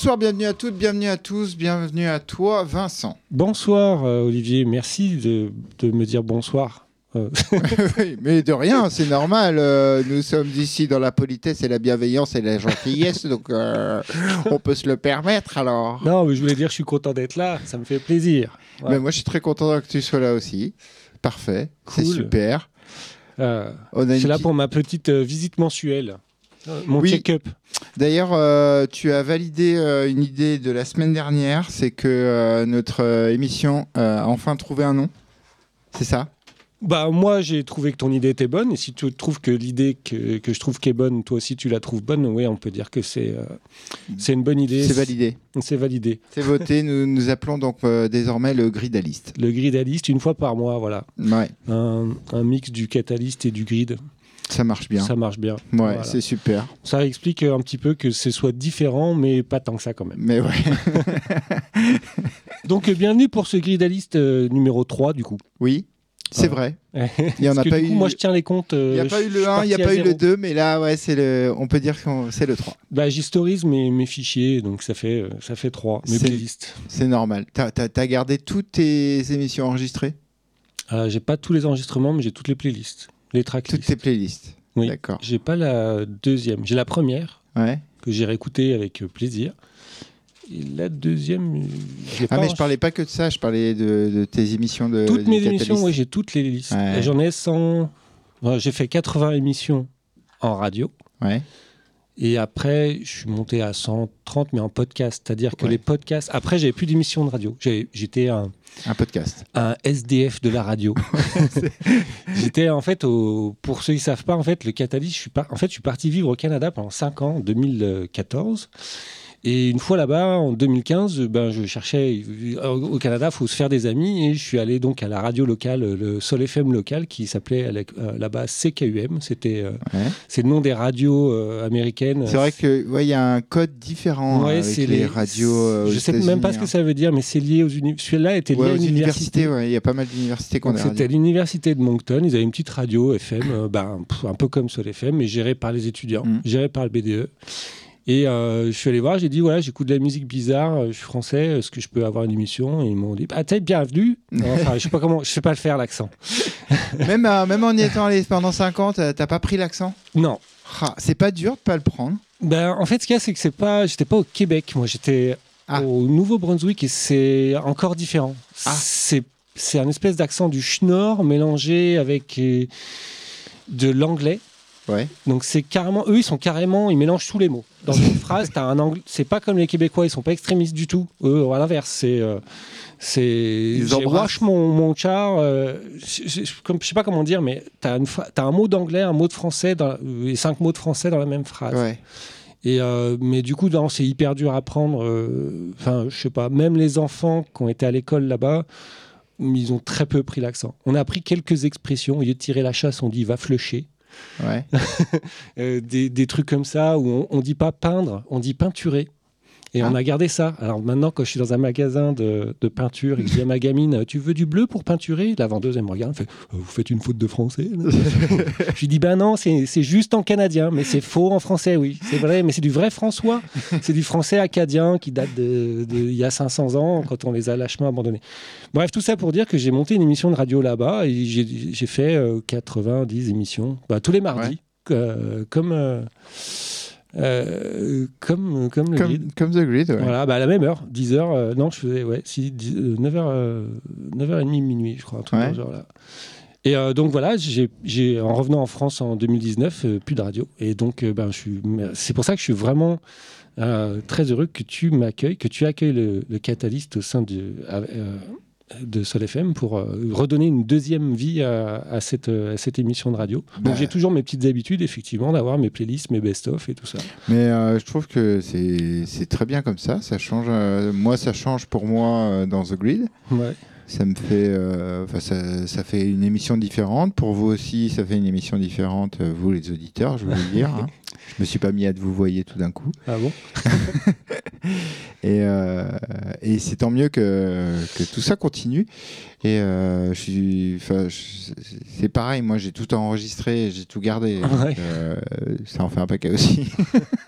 Bonsoir, bienvenue à toutes, bienvenue à tous, bienvenue à toi, Vincent. Bonsoir, euh, Olivier. Merci de, de me dire bonsoir. Euh, Oui, mais de rien, c'est normal. euh, nous sommes ici dans la politesse et la bienveillance et la gentillesse, donc on peut se le permettre alors. non, mais je voulais dire je suis content d'être là. Ça me fait plaisir. Ouais. Mais moi, je suis très content que tu sois là aussi. Parfait, c'est super. Je suis là pour ma petite visite mensuelle. Euh, Mon Oui. check-up. D'ailleurs, euh, tu as validé euh, une idée de la semaine dernière, c'est que euh, notre émission a enfin trouvé un nom. C'est ça? Bah, moi, j'ai trouvé que ton idée était bonne. Et si tu trouves que l'idée que, que je trouve qui est bonne, toi aussi, tu la trouves bonne, oui, on peut dire que c'est c'est une bonne idée. C'est validé. C'est validé. C'est voté. nous nous appelons donc désormais le gridaliste. Le gridaliste, une fois par mois, voilà. Ouais, Un, un mix du catalyste et du grid. Ça marche bien. Ça marche bien. Ouais, Voilà. c'est super. Ça explique un petit peu que ce soit différent, mais pas tant que ça quand même. Mais ouais. Donc, euh, bienvenue pour ce gridaliste euh, numéro 3, du coup. Oui, c'est vrai. Il y en a pas du eu. coup, moi, je tiens les comptes. Il n'y a pas eu le 1, il n'y a pas eu le 2, mais là, ouais, c'est le. On peut dire que c'est le 3. Bah, j'historise mes, mes fichiers, donc ça fait, euh, ça fait 3. Mes playlists. C'est normal. T'as as, gardé toutes tes émissions enregistrées? Euh, j'ai pas tous les enregistrements, mais j'ai toutes les playlists. Les Toutes tracklists. tes playlists. Oui. D'accord. J'ai pas la deuxième. J'ai la première, Ouais. que j'ai réécoutée avec euh, plaisir. Et la deuxième, euh, Ah, pas mais je parlais pas que de ça, je parlais de, de tes émissions de. Toutes mes émissions, oui, j'ai toutes les listes. Ouais. J'en ai 100. enfin, j'ai fait 80 émissions en radio. Ouais. Et après, je suis monté à 130, mais en podcast. C'est-à-dire que Ouais. les podcasts. Après, j'avais plus d'émissions de radio. J'étais un, Un podcast. un SDF de la radio. J'étais en fait, au- pour ceux qui savent pas, en fait, le Catalyst, je suis, pas, en fait, je suis parti vivre au Canada pendant 5 ans, en 2014. Et une fois là-bas, en 2015, ben, je cherchais. Au Canada, il faut se faire des amis. Et je suis allé donc à la radio locale, le Sol FM local, qui s'appelait à la- euh, là-bas CKUM. C'était, euh, Ouais. c'est le nom des radios euh, américaines. C'est vrai que ouais, y a un code différent Ouais, avec c'est les, les- radios. aux je sais même pas ce que ça veut dire, mais c'est lié aux universités. Celui-là était lié à aux une université. universités, ouais, il y a pas mal d'universités qu'on Donc, a C'était l'université de Moncton. Ils avaient une petite radio FM, ben, pff, un peu comme Sol FM, mais gérée par les étudiants, Mm. gérée par le BDE. Et euh, je suis allé voir, j'ai dit voilà, j'écoute de la musique bizarre, euh, je suis français, est-ce que je peux avoir une émission? Et ils m'ont dit ah t'es bienvenu. Non, enfin, je sais pas comment, je sais pas le faire l'accent. même, euh, même en y étant allé pendant 5 ans, t'as pas pris l'accent? Non. Ah, C'est pas dur de pas le prendre? Ben en fait, ce qu'il y a, c'est que c'est pas, j'étais pas au Québec, moi, j'étais Ah. au Nouveau-Brunswick et c'est encore différent. Ah. C'est c'est un espèce d'accent du schnorr mélangé avec de l'anglais. Ouais. Donc c'est carrément, eux ils sont carrément, ils mélangent tous les mots. Dans une phrase, t'as un anglais, c'est pas comme les Québécois, ils sont pas extrémistes du tout. Eux, à l'inverse, c'est, euh, c'est, wash mon, mon char, euh, je, sais pas comment dire, mais t'as, une, un mot d'anglais, un mot de français, dans, et cinq mots de français dans la même phrase. Ouais. Et euh, mais du coup, c'est hyper dur à apprendre. euh, Enfin, je sais pas. Même les enfants qui ont été à l'école là-bas, ils ont très peu pris l'accent. On a appris quelques expressions. Au lieu de tirer la chasse, on dit va flusher. Euh, des, des trucs comme ça où on, on dit pas peindre, on dit peinturer. Et Ah. on a gardé ça. Alors maintenant, quand je suis dans un magasin de, de peinture et que je dis à ma gamine, tu veux du bleu pour peinturer? La vendeuse, elle me regarde, elle fait, Euh, vous faites une faute de français Je lui dis, ben non, c'est juste en canadien, mais c'est faux en français, oui. C'est vrai, mais c'est du vrai François. C'est du français acadien qui date de, de- il y a 500 ans, quand on les a lâchement abandonnés. Bref, tout ça pour dire que j'ai monté une émission de radio là-bas et j'ai fait euh, 90 émissions, Bah, tous les mardis, euh, comme, euh, euh, comme, comme le grid. Comme, The Grid, ouais. Voilà, bah à la même heure, 10h, non, je faisais, ouais, si, 10, euh, 9h, 9h30, minuit, je crois, un truc Ouais. ce genre-là. Et euh, donc voilà, j'ai, en revenant en France en 2019, euh, plus de radio. Et donc, euh, ben, c'est pour ça que je suis vraiment euh, très heureux que tu m'accueilles, que tu accueilles le, le Catalyst au sein de, euh, de Sol FM pour euh, redonner une deuxième vie à, à cette, euh, à cette émission de radio. Bah. Donc j'ai toujours mes petites habitudes, effectivement, d'avoir mes playlists, mes best-of et tout ça. Mais euh, je trouve que c'est très bien comme ça. Ça change. euh, moi, ça change pour moi dans The Grid. Ouais. Ça me fait, ça, ça fait une émission différente. Pour vous aussi, ça fait une émission différente. Vous, les auditeurs, je veux dire. hein. Je me suis pas mis à vous voyer tout d'un coup. Ah bon? Et, euh, et c'est tant mieux que, que tout ça continue. Et euh, je suis, enfin, je- c'est pareil. Moi, j'ai tout enregistré, j'ai tout gardé. Ouais. euh, ça en fait un paquet aussi.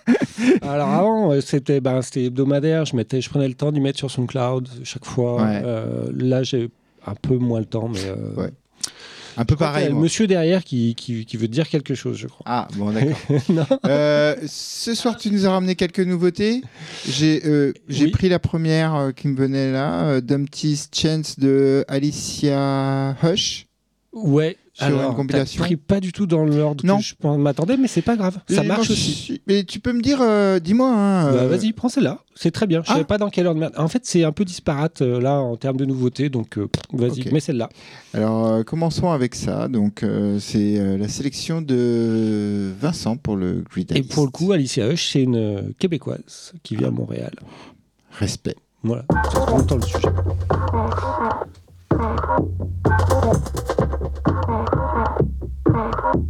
Alors avant, c'était ben, c'était hebdomadaire. Je, mettais, je prenais le temps d'y mettre sur SoundCloud chaque fois. Ouais. Là, j'ai un peu moins le temps, mais. Ouais. Un peu crois qu'il y a pareil. le monsieur derrière qui, qui, qui veut dire quelque chose, je crois. Ah, bon, d'accord. Euh, ce soir, tu nous as ramené quelques nouveautés. J'ai euh, Oui. pris la première euh, qui me venait là, Dumpty's Chance de Alicia Hush. Ouais. Sur alors, une t'as compilation pris pas du tout dans l'ordre Non. que je m'attendais, mais c'est pas grave. Ça Et marche non, aussi. si- Mais tu peux me dire, euh, dis-moi. hein, Bah, euh, Vas-y, prends celle-là. C'est très bien. Je Ah. savais pas dans quelle ordre. En fait, c'est un peu disparate euh, là en termes de nouveautés, donc euh, vas-y, Ok. mets celle-là. Alors, euh, commençons avec ça. Donc, euh, c'est euh, la sélection de Vincent pour le Grid Et pour le coup, Alicia Hush, c'est une euh, québécoise qui vit à Montréal. Respect. Voilà, ça se longtemps le sujet. แตกแตกแตกแตก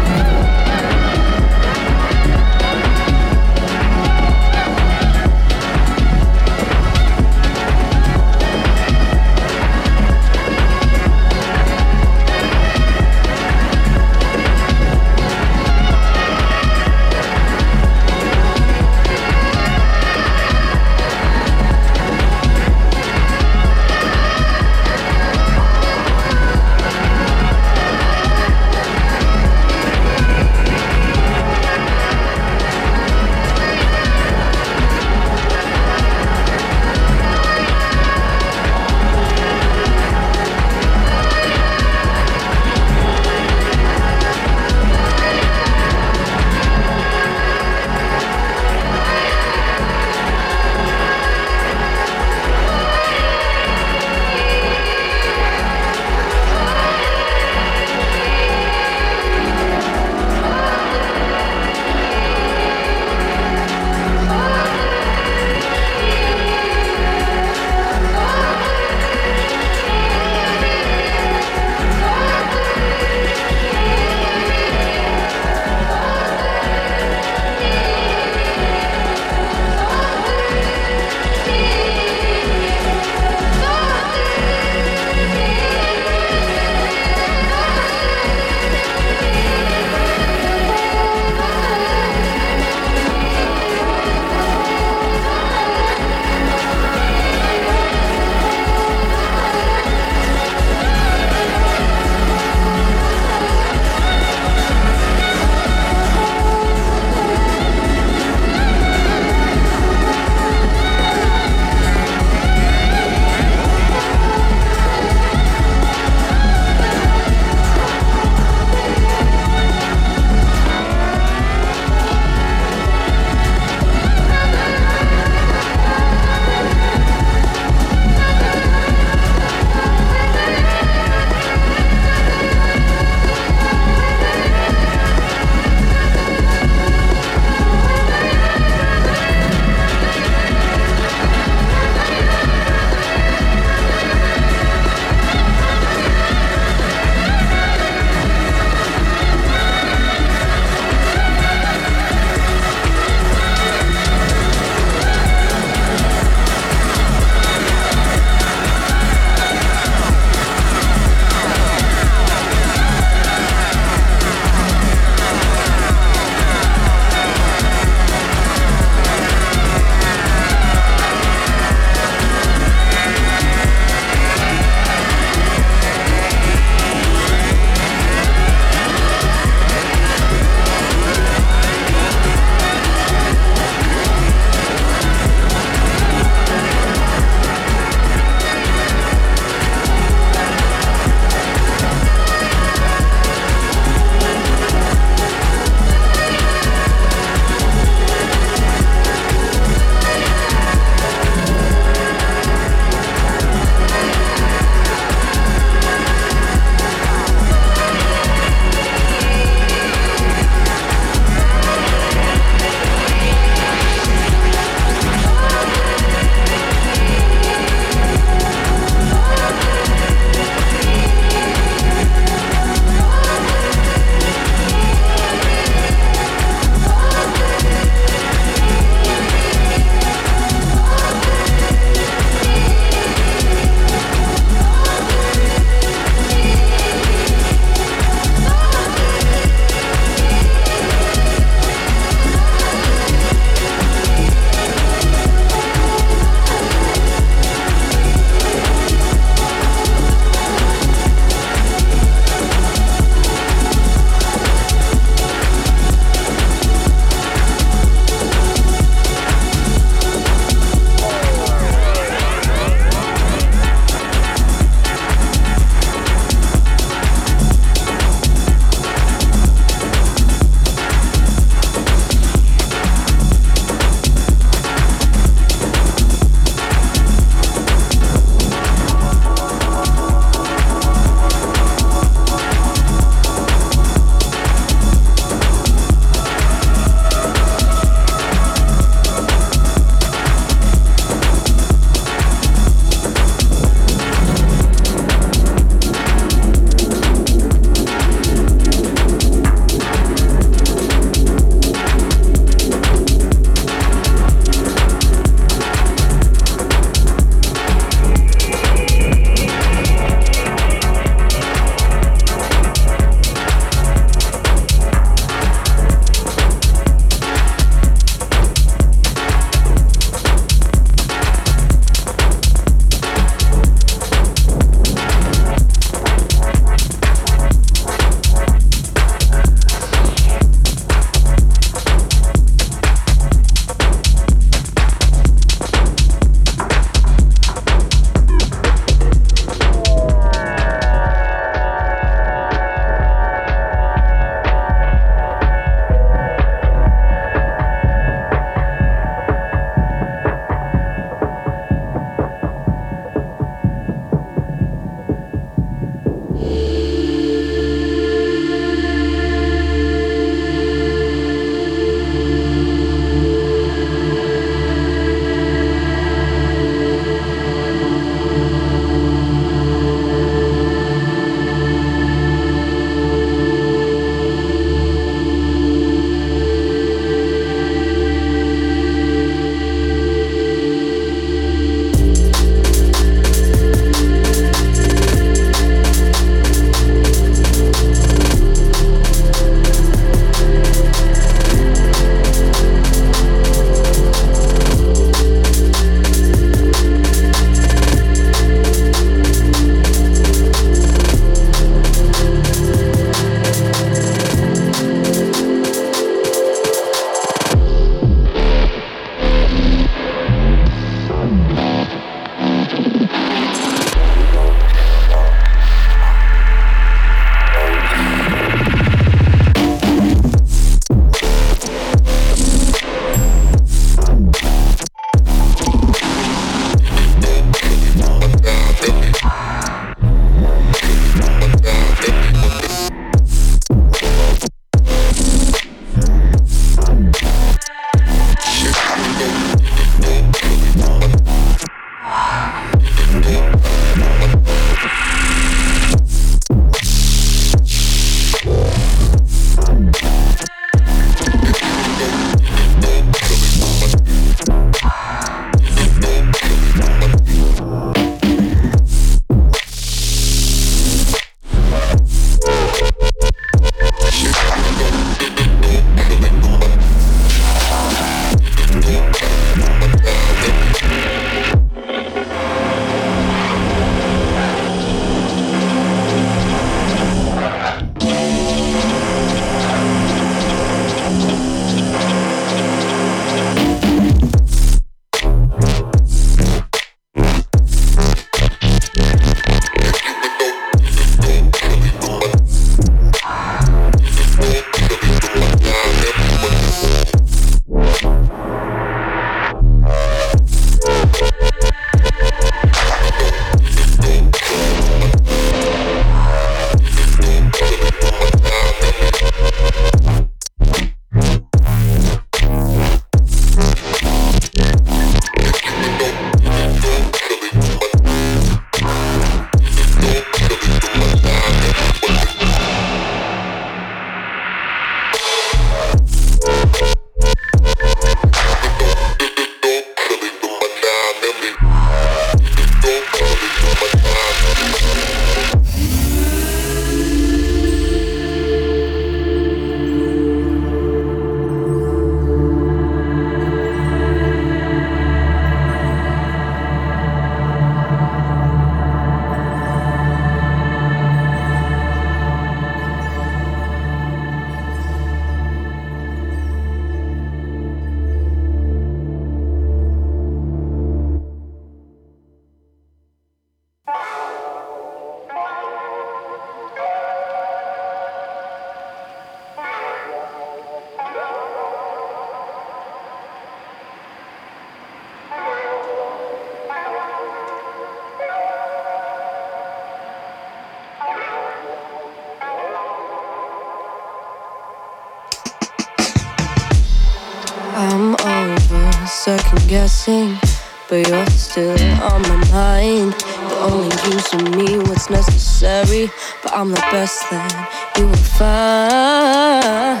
best that you will find.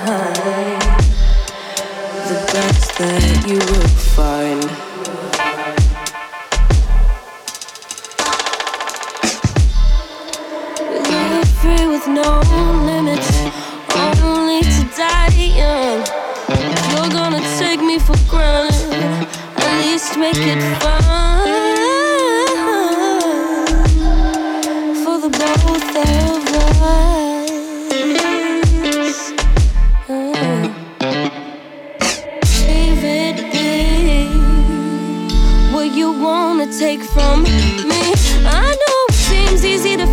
The best that you will find. Live free with no limits, only to die young. You're gonna take me for granted, at least make it fun take from me? I know it seems easy to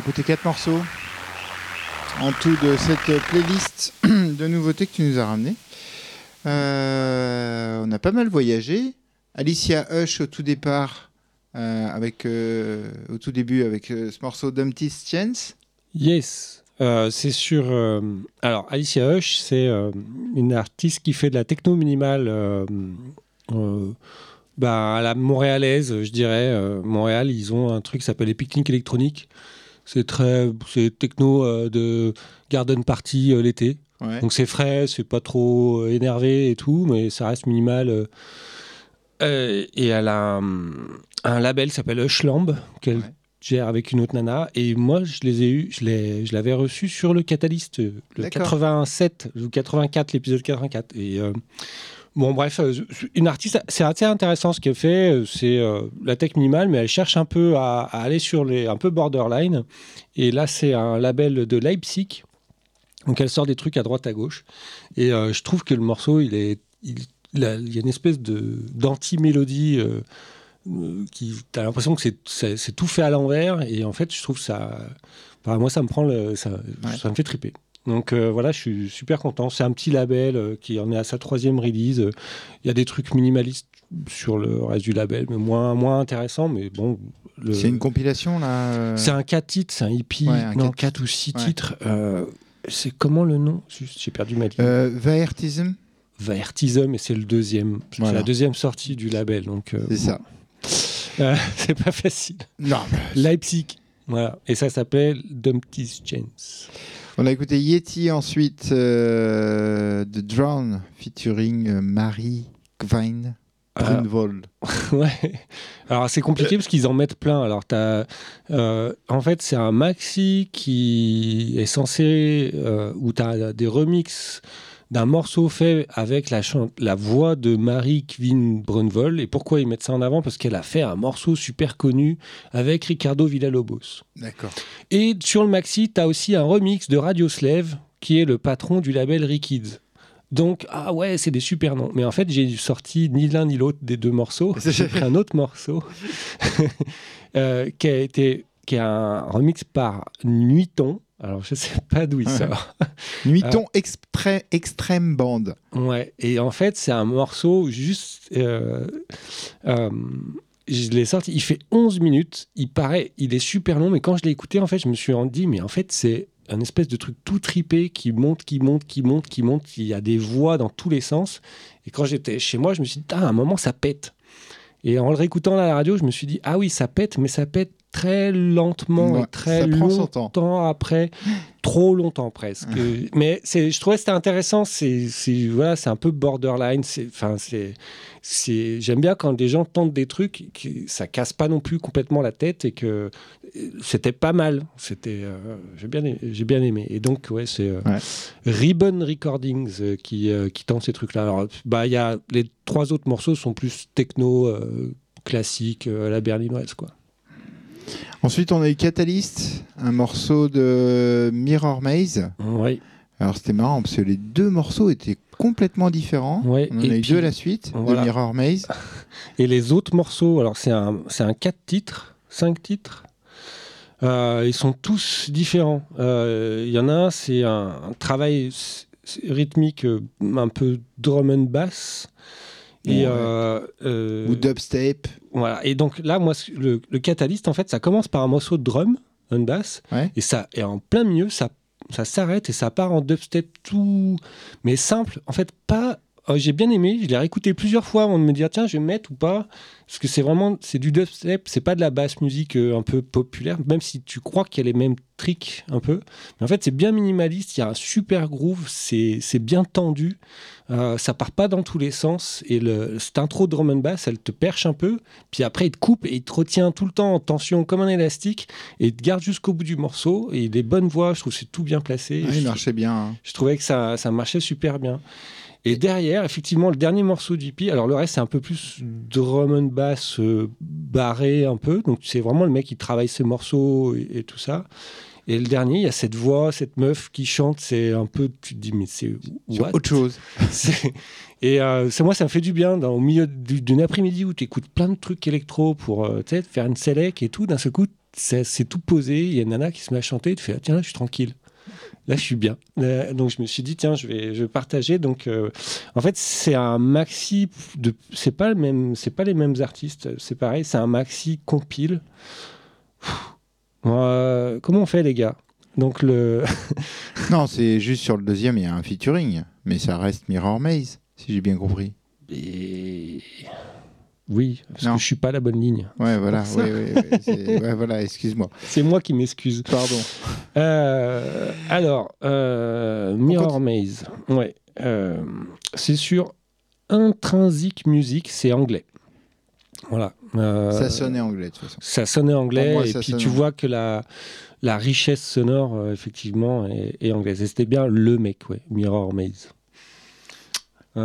écouté quatre morceaux en tout de cette playlist de nouveautés que tu nous as ramené. Euh, on a pas mal voyagé. Alicia Hush au tout départ, euh, avec euh, au tout début avec ce morceau Dumpty's Chance. Yes. C'est sur. alors, Alicia Hush, c'est une artiste qui fait de la techno minimale bah, à la montréalaise, je dirais. Montréal, ils ont un truc qui s'appelle les pique-niques électroniques. C'est très. C'est techno euh, de garden party euh, l'été. Ouais. Donc c'est frais, c'est pas trop euh, énervé et tout, mais ça reste minimal. euh. Euh, et elle a un, un label qui s'appelle Hushlamb, qu'elle Ouais. gère avec une autre nana. Et moi, je les ai eu, je l'ai- je l'avais reçu sur le Catalyst, le D'accord. 87 ou 84, l'épisode 84. Et euh, bon, bref, euh, une artiste, c'est assez intéressant ce qu'elle fait. euh, C'est euh, la tech minimale, mais elle cherche un peu à, à aller sur les un peu borderline. Et là, c'est un label de Leipzig. Donc elle sort des trucs à droite à gauche. Et euh, je trouve que le morceau, il est. Il, il a, il y a une espèce de d'anti-mélodie euh, qui. T'as l'impression que c'est- tout fait à l'envers. Et en fait, je trouve ça. enfin, moi, ça me prend le. Ça, Ouais. ça me fait triper. Donc euh, voilà, je suis super content. C'est un petit label euh, qui en est à sa troisième release. Euh, Il y a des trucs minimalistes sur le reste du label, mais moins, moins intéressants. Mais bon. le- C'est une compilation là. euh, c'est un 4 titres, c'est un hippie. Ouais, un non, quatre 4 ou 6 Ouais. titres. C'est comment le nom? J'ai perdu ma ligne. Vaertism, Vaertism, et c'est le deuxième. C'est la deuxième sortie du label. Donc, c'est ça. c'est pas facile. Non. Leipzig. Voilà. Et ça s'appelle Dumpty's Chance. On a écouté Yeti ensuite, euh, The Drown featuring euh, Marie Kvine Ah. Brunvold. ouais. Alors c'est compliqué parce qu'ils en mettent plein. Alors t'as, euh, en fait c'est un maxi qui est censé où tu as des remixes d'un morceau fait avec la, voix de Marie Quinn Brunvold. Et pourquoi ils mettent ça en avant? Parce qu'elle a fait un morceau super connu avec Ricardo Villalobos. D'accord. Et sur le maxi, tu as aussi un remix de Radio Slave, qui est le patron du label Rikids. Donc, ah ouais, c'est des super noms. Mais en fait, j'ai sorti ni l'un ni l'autre des deux morceaux. J'ai pris un autre morceau euh, qui a été qui est un remix par Nuiton. Alors, je sais pas d'où il sort. Nuiton Expré- Extreme Band. Ouais, et en fait, c'est un morceau juste. euh, euh, je l'ai sorti, il fait 11 minutes. Il paraît, il est super long, mais quand je l'ai écouté, en fait, je me suis rendu, mais en fait, c'est un espèce de truc tout tripé qui monte, qui monte, qui monte, qui monte. Il y a des voix dans tous les sens. Et quand j'étais chez moi, je me suis dit, ah, à un moment, ça pète. Et en le réécoutant à la radio, je me suis dit, ah oui, ça pète, mais ça pète très lentement Ouais, et très temps. longtemps après, trop longtemps presque. mais c'est, je trouvais que c'était intéressant. C'est, c'est voilà, c'est un peu borderline. C'est, enfin, c'est, c'est, j'aime bien quand des gens tentent des trucs, qui, ça casse pas non plus complètement la tête et que euh, c'était pas mal. C'était, euh, j'ai bien, aimé, j'ai bien aimé. Et donc ouais, c'est euh, Ouais. Ribbon Recordings euh, qui, qui tente ces trucs-là. Alors, bah, il y a les trois autres morceaux sont plus techno. classique à la berlinoise quoi. Ensuite, on a eu Catalyst, un morceau de Mirror Maze. Oui. Alors, c'était marrant parce que les deux morceaux étaient complètement différents. Ouais, On en et a eu puis- deux à la suite voilà. de Mirror Maze. Et les autres morceaux, alors c'est un, c'est un 4 titres, 5 titres. Euh, ils sont tous différents. Euh, Il y en a un, c'est un, un travail rythmique euh, un peu drum and bass. Et, euh, euh, Ou dubstep. voilà. et donc là, moi, le, le en fait, ça commence par un morceau de drum and bass. Ouais. Et, ça, et en plein milieu, ça, ça s'arrête et ça part en dubstep tout. Mais simple. En fait, pas. Euh, J'ai bien aimé. Je l'ai réécouté plusieurs fois avant de me dire tiens, je vais mettre ou pas. Parce que c'est vraiment. C'est du dubstep. C'est pas de la basse musique euh, un peu populaire. Même si tu crois qu'il y a les mêmes tricks un peu. Mais en fait, c'est bien minimaliste. Il y a un super groove. C'est c'est bien tendu. Euh, ça part pas dans tous les sens. Et le, cette intro de drum and bass, elle te perche un peu. Puis après, il te coupe et il te retient tout le temps en tension comme un élastique. Et il te garde jusqu'au bout du morceau. Et les bonnes voix, je trouve que c'est tout bien placé. Ouais, je, il marchait bien. hein. je trouvais que ça, ça marchait super bien. Et derrière, effectivement, le dernier morceau d'Hippie, alors le reste, c'est un peu plus drum and bass euh, barré un peu. Donc c'est vraiment le mec qui travaille ses morceaux et, et tout ça. Et le dernier, il y a cette voix, cette meuf qui chante. C'est un peu, tu te dis, mais c'est autre chose. Et euh, moi, ça me fait du bien dans, au milieu du- d'une après-midi où tu écoutes plein de trucs électro pour euh, faire une sélec et tout. D'un seul coup, c'est c'est tout posé. Il y a une nana qui se met à chanter. Tu fais ah, tiens, là, je suis tranquille. Là, je suis bien. Euh, donc, je me suis dit tiens, je vais, je vais partager. Donc, euh, en fait, c'est un maxi. De, c'est pas le même. C'est pas les mêmes artistes. C'est pareil. C'est un maxi compile. Euh, comment on fait, les gars? Donc le. Non, c'est juste sur le deuxième, il y a un featuring. Mais ça reste Mirror Maze, si j'ai bien compris. Et... Oui, parce Non. que je suis pas la bonne ligne. Ouais, voilà. Ça. ouais, ouais, voilà, excuse-moi. C'est moi qui m'excuse. Pardon. Euh, alors, euh, Mirror Maze, ouais, euh, c'est sur Intrinsic Music, c'est anglais. Voilà. Ça sonnait anglais, de toute façon. ça sonnait anglais, moi, et puis tu vois que la, la richesse sonore, effectivement, est, est anglaise. Et c'était bien le mec, ouais, Mirror Maze.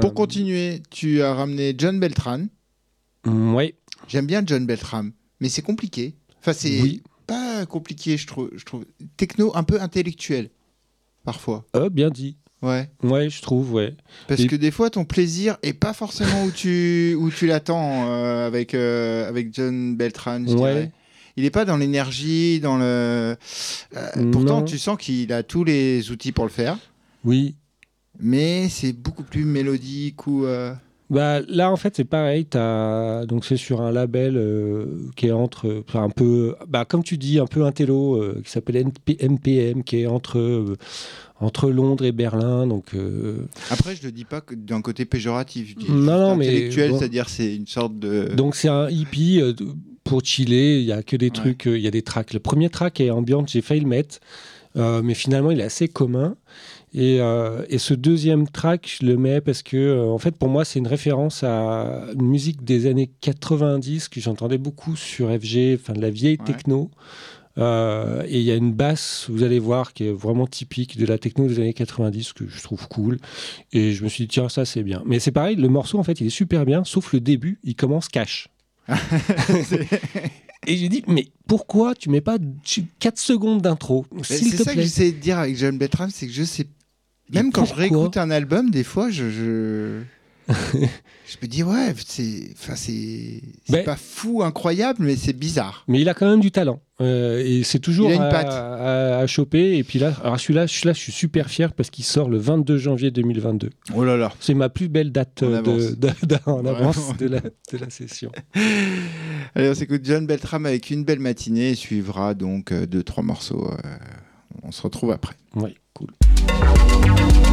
Pour continuer, tu as ramené John Beltran. Ouais, J'aime bien John Beltram, mais c'est compliqué. Enfin, c'est Oui. pas compliqué, je trouve, je trouve. Techno un peu intellectuel, parfois. euh, bien dit. Ouais. Ouais, je trouve, ouais. Parce Et- que des fois, ton plaisir est pas forcément où tu, où tu l'attends euh, avec, euh, avec John Beltran. je Ouais. dirais. Il n'est pas dans l'énergie, dans le. euh, pourtant, tu sens qu'il a tous les outils pour le faire, Oui, mais c'est beaucoup plus mélodique ou. Bah, là, en fait, c'est pareil. T'as... Donc, c'est sur un label euh, qui est entre. un peu. Bah, comme tu dis, un peu un télo euh, qui s'appelle MPM, qui est entre, euh, entre Londres et Berlin. Donc. euh, Après, je le dis pas que d'un côté péjoratif. Je dis Non, non, mais intellectuel, bon. c'est-à-dire c'est une sorte de. Donc, c'est un hippie. pour chiller, il y a que des Ouais. trucs. Il y a des tracks. Le premier track est ambiante, j'ai failli le mettre. mais finalement, il est assez commun. Et, euh, et ce deuxième track, je le mets parce que, euh, en fait, pour moi, c'est une référence à une musique des années 90 que j'entendais beaucoup sur FG, enfin de la vieille Ouais. techno. Euh, et il y a une basse, vous allez voir, qui est vraiment typique de la techno des années 90 que je trouve cool. Et je me suis dit, tiens, ça c'est bien. Mais c'est pareil, le morceau, en fait, il est super bien, sauf le début, il commence cash. et j'ai dit, mais pourquoi tu mets pas 4 secondes d'intro? C'est ça que j'essaie de dire avec John Beltram, c'est que je sais. Même quand je réécoute un album, des fois, je. je... je me dis, ouais, c'est. Ben- pas fou, incroyable, mais c'est bizarre. Mais il a quand même du talent. Euh, et c'est toujours une à, à- à choper. Et puis là, alors celui-là, je suis super fier parce qu'il sort le 22 janvier 2022. Oh là là. C'est ma plus belle date En euh, avance. de, de- de- en avance de la, de la session. Allez, on s'écoute John Beltram avec une belle matinée et suivra donc euh, deux, trois morceaux. euh, on se retrouve après. Oui, cool.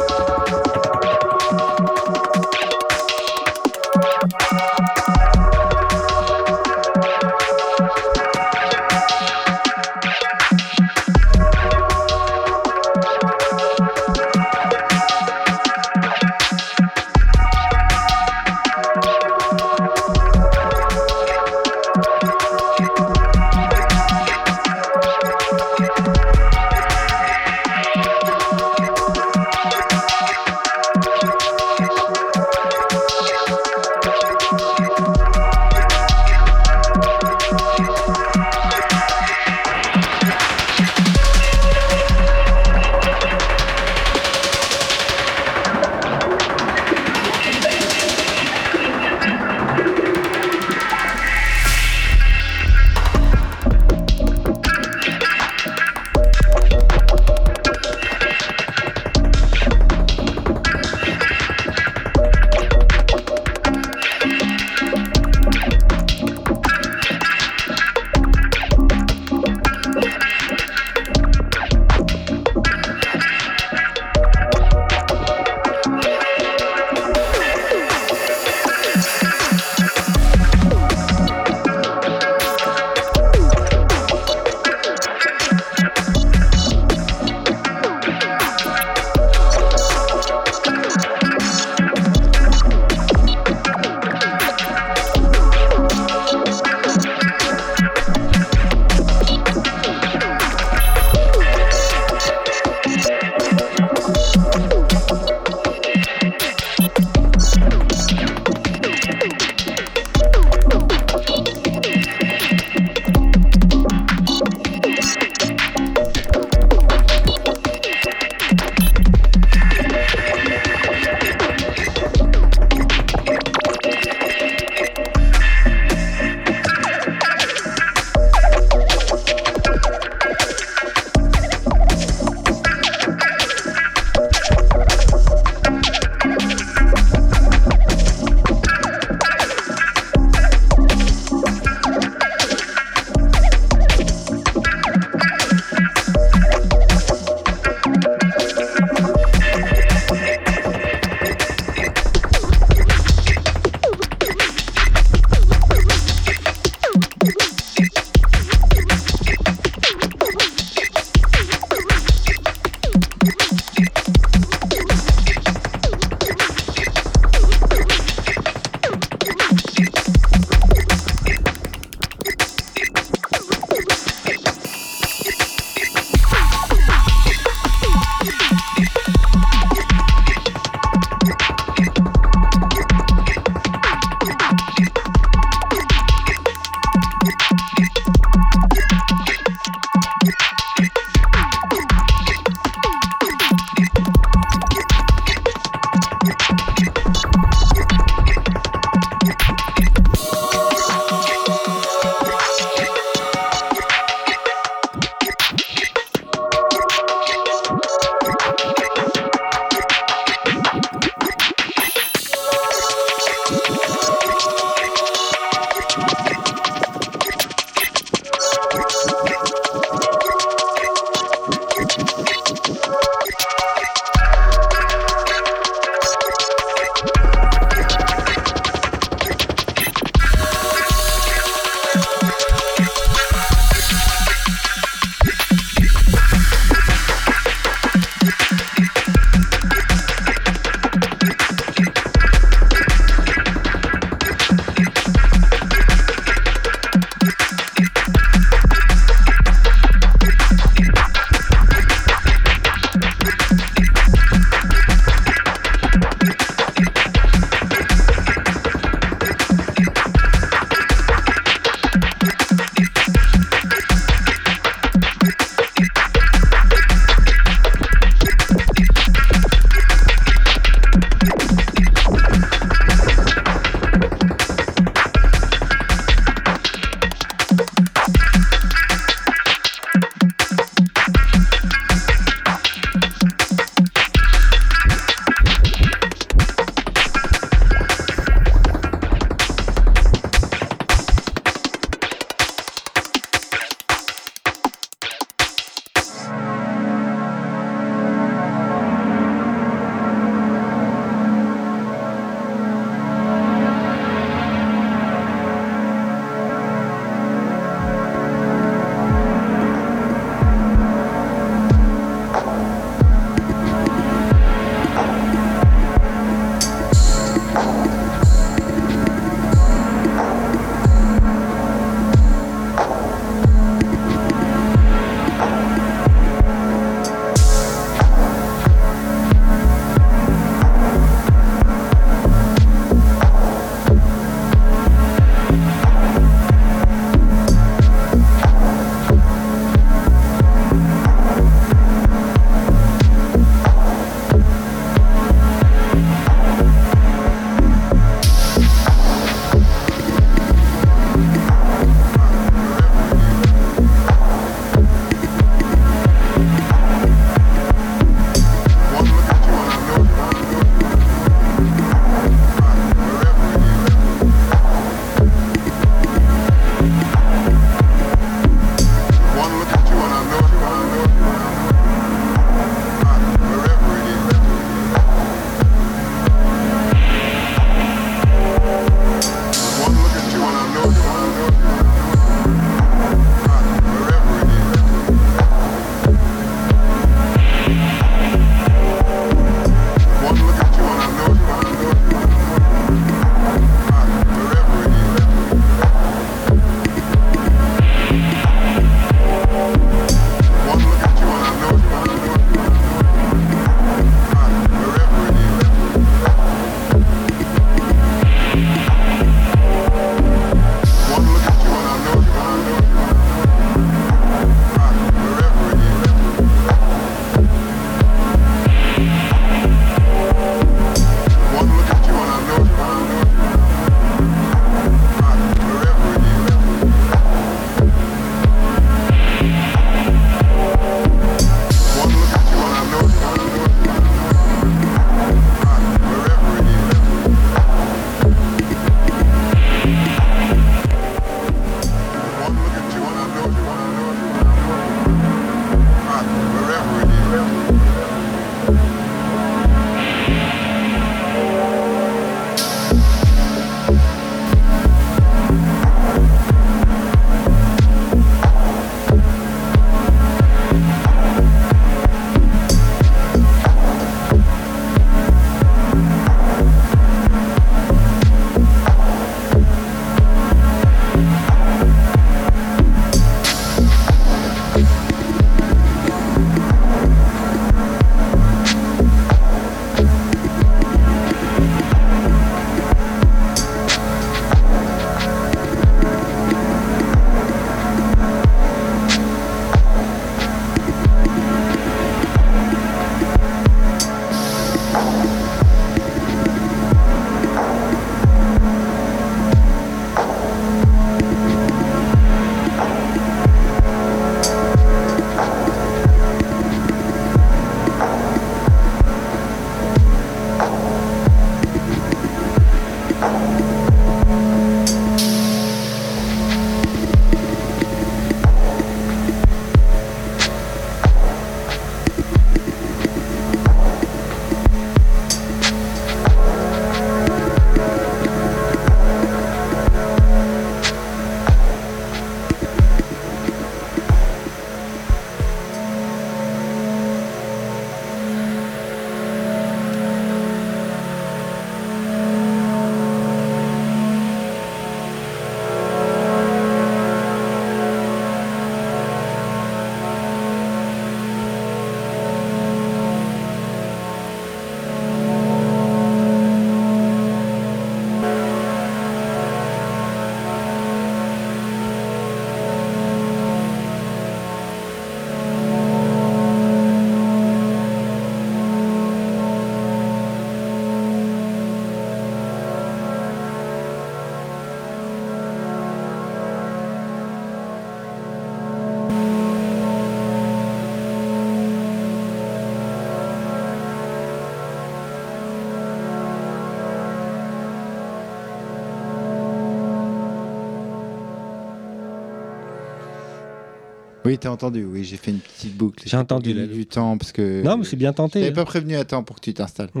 Oui, t'as entendu, oui, j'ai fait une petite boucle. J'ai entendu, là. du temps parce que. Non, mais c'est bien Je tenté. t'avais hein. pas prévenu à temps pour que tu t'installes.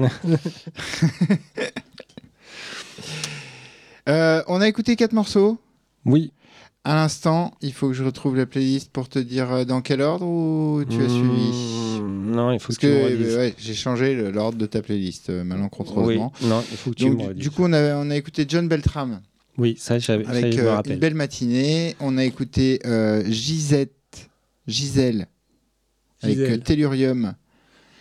Euh, on a écouté quatre morceaux. Oui. À l'instant, il faut que je retrouve la playlist pour te dire euh, dans quel ordre ou tu as suivi Mmh, Non, il faut Parce que, tu me que euh, ouais, j'ai changé l'ordre de ta playlist euh, Oui, malencontreusement. non, il faut que tu Donc, me du, du coup, on a, on a écouté John Beltram oui, ça, j'avais- ça, avec je me euh, rappelle. une belle matinée. On a écouté euh, Gisette, Gisèle avec Gisèle. euh, Tellurium,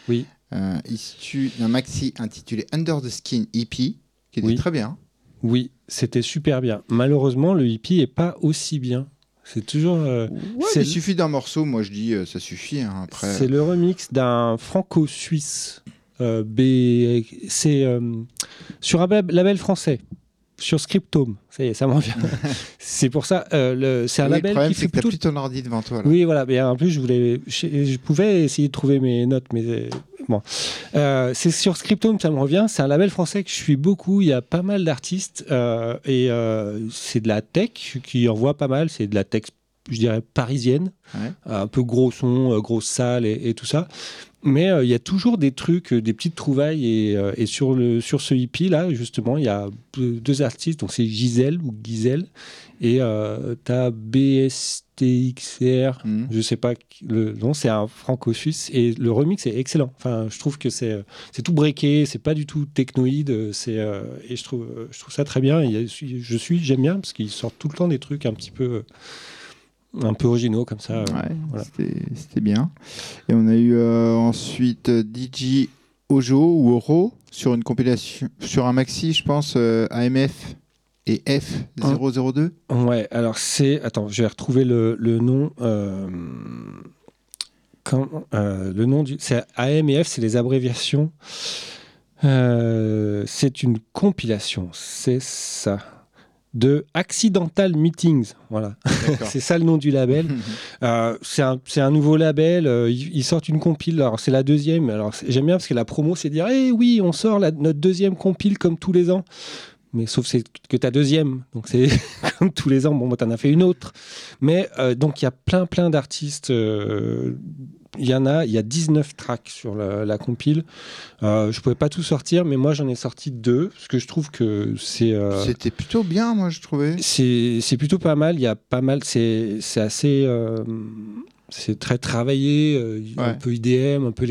Oui. euh, issu d'un maxi intitulé Under the Skin EP, qui était Oui. très bien. Oui, c'était super bien. Malheureusement, le hippie est pas aussi bien. C'est toujours. euh, Ouais, il suffit d'un morceau, moi je dis euh, ça suffit. hein, après, C'est le remix d'un franco-suisse. euh, B- c'est sur un lab- label français, sur Scriptome. Ça y est, ça m'en vient. c'est pour ça. euh, c'est un Oui, le label problème, c'est que t'as plutôt. ton ordi devant toi. Là. Oui, voilà. Mais en plus, je voulais, je, je pouvais essayer de trouver mes notes, mais euh, bon. Euh, c'est sur Scriptome, ça me revient. C'est un label français que je suis beaucoup. Il y a pas mal d'artistes et c'est de la tech qui envoie pas mal. C'est de la tech, je dirais parisienne, Ouais. un peu gros son, grosse salle et, et tout ça. Mais euh, il y a toujours des trucs, euh, des petites trouvailles. Et, euh, et sur, le, sur ce hippie, là, justement, il y a deux artistes. Donc, c'est Gisèle ou Gisèle. Et euh, t'as BSTXR, Mhm. je sais pas le nom, c'est un franco-suisse. Et le remix est excellent. Enfin, je trouve que c'est c'est tout breaké, c'est pas du tout technoïde. C'est et je trouve je trouve ça très bien. A- je suis j'aime bien parce qu'ils sortent tout le temps des trucs un petit peu un peu originaux comme ça. euh. Ouais, voilà. c'était- bien. Et on a eu euh, ensuite euh, DJ Ojo ou Oro sur une compilation, sur un maxi, je pense, AMF et F002. Ouais, alors c'est. Attends, je vais retrouver le, le nom. euh, quand- euh, le nom du. C'est AM et F, c'est les abréviations. Euh, c'est une compilation, c'est ça. De Accidental Meetings. Voilà, c'est ça le nom du label. Euh, c'est un, un nouveau label. euh, ils, sortent une compile. Alors, c'est la deuxième. Alors, j'aime bien parce que la promo, c'est dire Eh oui, on sort la- notre deuxième compile comme tous les ans. Mais sauf c'est que ta deuxième. Donc, c'est comme tous les ans. Bon, moi, t'en as fait une autre. Mais euh, donc, il y a plein, plein d'artistes. Il y en a, il y a 19 tracks sur la, la compile. Euh, je pouvais pas tout sortir, mais moi, j'en ai sorti deux. Parce que je trouve que c'est. euh, C'était plutôt bien, moi, je trouvais. c'est plutôt pas mal. Il y a pas mal. C'est assez. euh, c'est très travaillé, euh, un peu IDM, un peu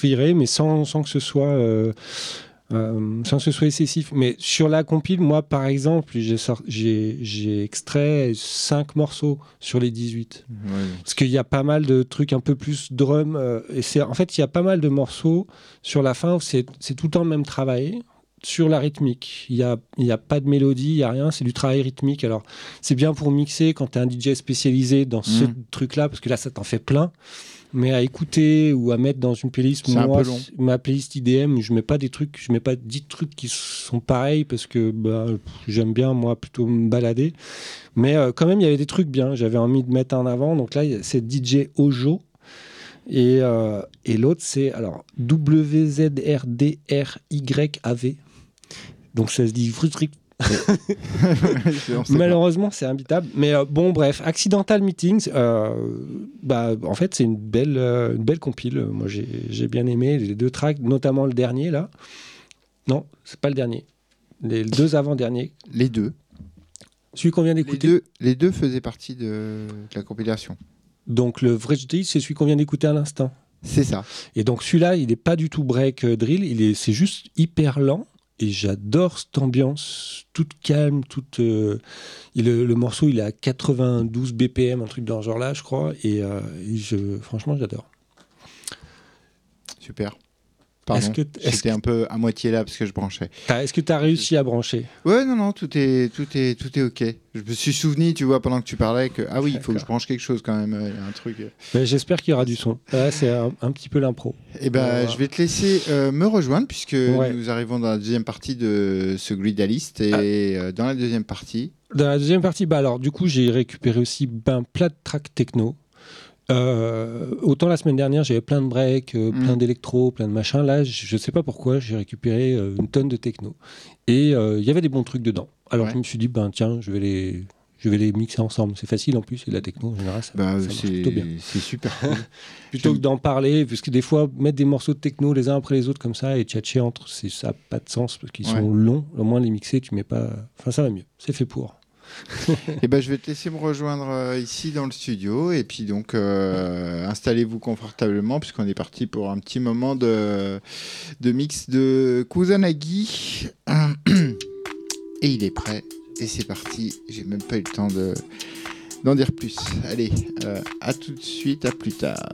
viré, mais sans, sans que ce soit. Euh, sans que ce soit excessif. Mais sur la compile, moi, par exemple, j'ai extrait 5 morceaux sur les 18. Ouais. Parce qu'il y a pas mal de trucs un peu plus drum. euh, et c'est en fait, il y a pas mal de morceaux sur la fin où c'est tout le temps le même travail sur la rythmique. Il n'y a, y a pas de mélodie, il n'y a rien, c'est du travail rythmique. Alors, c'est bien pour mixer quand tu es un DJ spécialisé dans ce Mhm. truc-là, parce que là, ça t'en fait plein. Mais à écouter ou à mettre dans une playlist, un moi, ma playlist IDM, je mets pas des trucs, je mets pas 10 trucs qui sont pareils parce que bah, j'aime bien, moi, plutôt me balader. Mais euh, quand même, il y avait des trucs bien. J'avais envie de mettre en avant. Donc là, c'est DJ Ojo. Et, euh, et l'autre, c'est alors WZRDRYAV. Donc ça se dit frustrique. Malheureusement, c'est imbitable. Mais euh, bon, bref, Accidental Meetings, euh, bah, en fait, c'est une belle, euh, une belle compile. Moi, j'ai bien aimé les deux tracks, notamment le dernier, là. Non, c'est pas le dernier. Les deux avant-derniers. Les deux. Celui qu'on vient Les d'écouter. deux, les deux faisaient partie de, de la compilation. Donc, le vrai drill, c'est celui qu'on vient d'écouter à l'instant. C'est ça. Et donc, celui-là, il n'est pas du tout break drill. Il est, c'est juste hyper lent. Et j'adore cette ambiance toute calme, toute. euh, le morceau, il est à 92 BPM, un truc dans ce genre-là, je crois. Et, euh, et je, franchement, j'adore. Super. Pardon. Que J'étais un peu à moitié là parce que je branchais. Est-ce que tu as réussi à brancher? Ouais, non, non, tout est, tout est, tout est ok. Je me suis souvenu, tu vois, pendant que tu parlais, que ah oui, il faut que je branche quelque chose quand même. euh, Il y a un truc. Ben, J'espère qu'il y aura du son. C'est un, un petit peu l'impro. Eh ben, Voilà. je vais te laisser euh, me rejoindre puisque Ouais. nous arrivons dans la deuxième partie de ce gridalist et Ah. euh, dans la deuxième partie. Dans la deuxième partie, bah alors du coup j'ai récupéré aussi ben, plein de tracks techno. Euh, autant la semaine dernière j'avais plein de breaks, euh, Mm. plein d'électro, plein de machins. Là je je sais pas pourquoi j'ai récupéré euh, une tonne de techno. Et il y avait des bons trucs dedans. Alors Ouais. je me suis dit ben tiens je vais les je vais les mixer ensemble. C'est facile en plus, et la techno en général, ça, Bah, ça marche plutôt bien. c'est super cool. Plutôt que d'en parler, parce que des fois, mettre des morceaux de techno les uns après les autres comme ça et tchatcher entre, c'est- ça n'a pas de sens parce qu'ils Ouais. sont longs. Au moins, les mixer, tu mets pas. Enfin, ça va mieux. C'est fait pour. Et ben, je vais te laisser me rejoindre euh, ici dans le studio et puis donc euh, installez-vous confortablement puisqu'on est parti pour un petit moment de, de mix de Kusanagi. Et il est prêt et c'est parti. J'ai même pas eu le temps de d'en dire plus. Allez, euh, à tout de suite, à plus tard.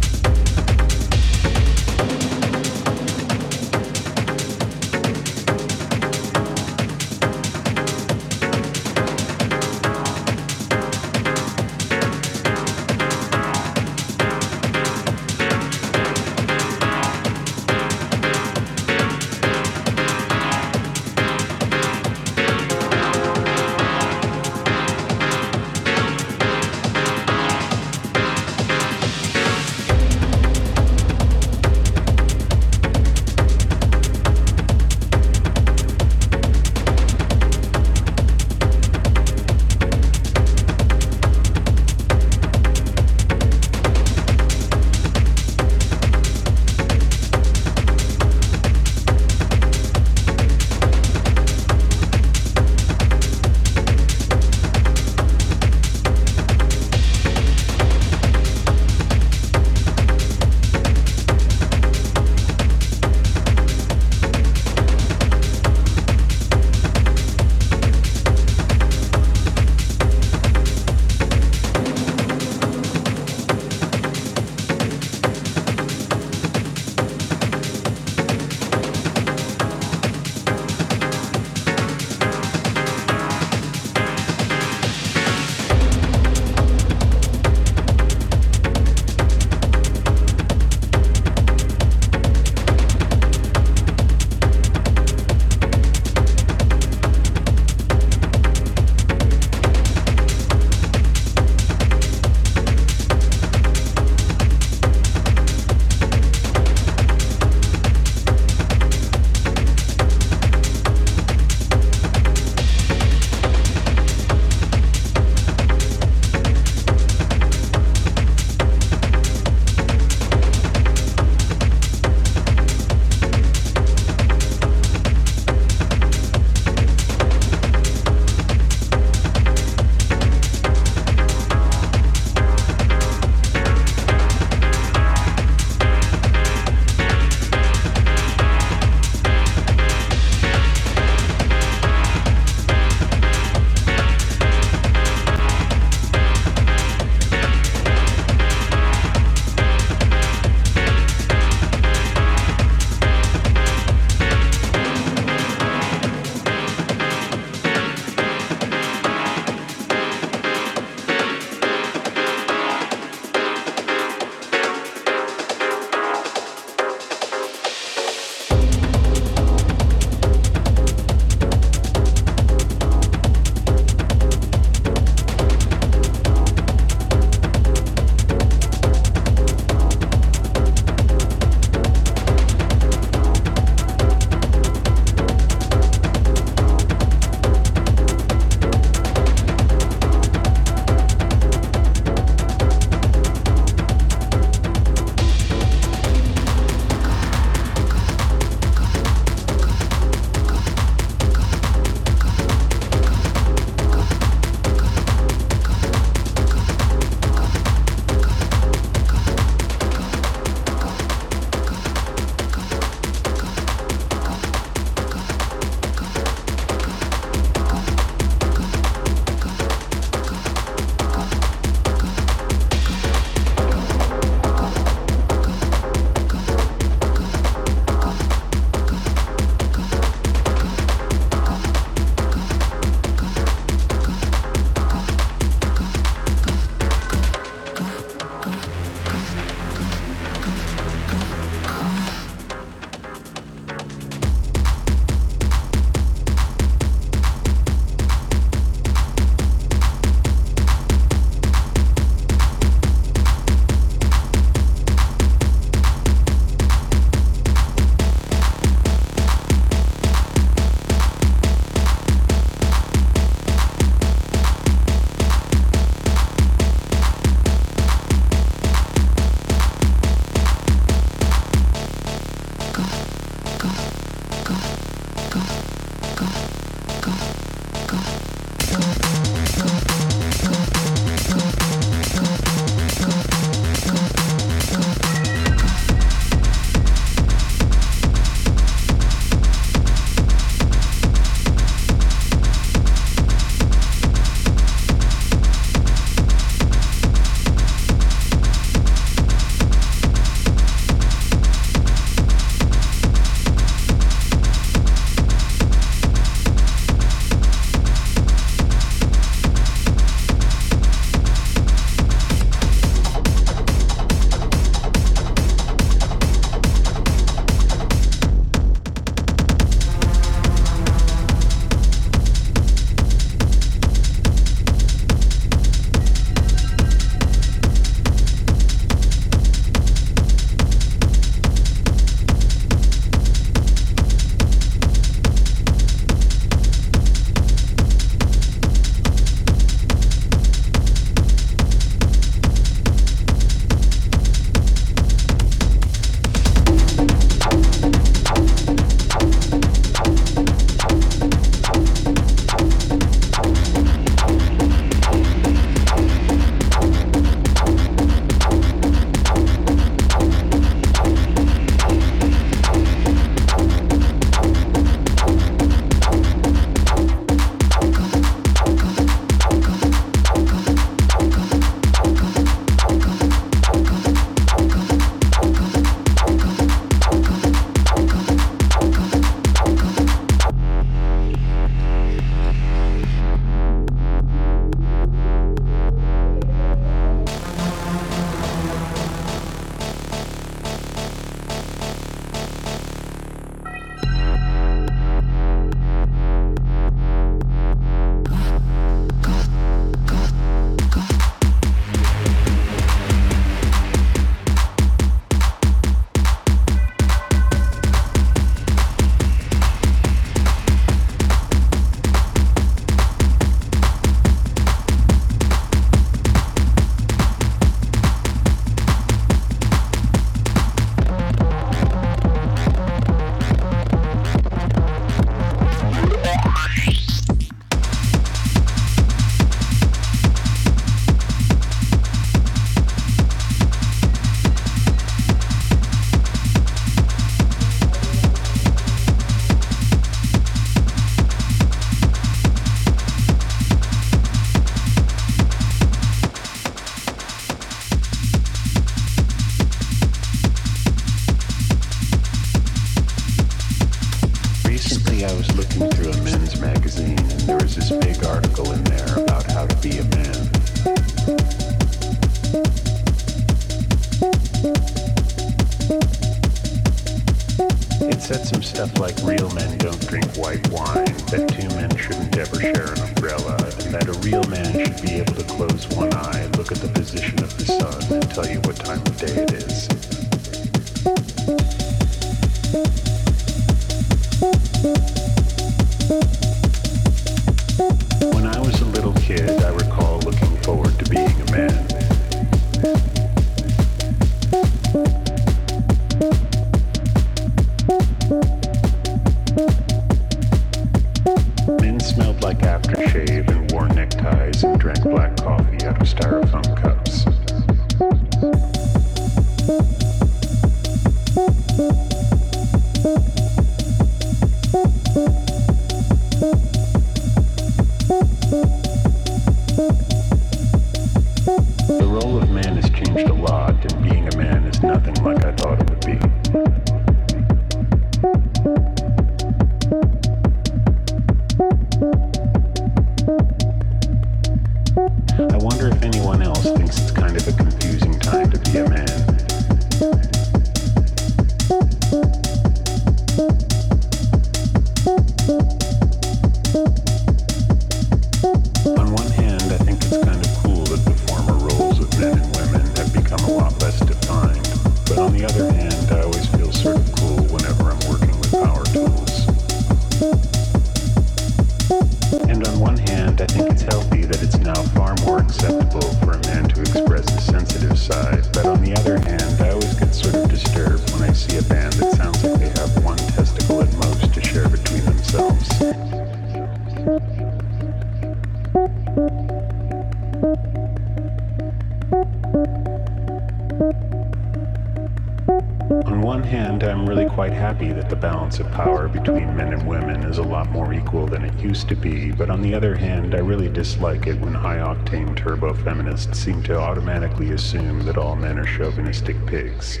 balance of power between men and women is a lot more equal than it used to be, but on the other hand, I really dislike it when high octane turbo feminists seem to automatically assume that all men are chauvinistic pigs.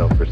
yourself for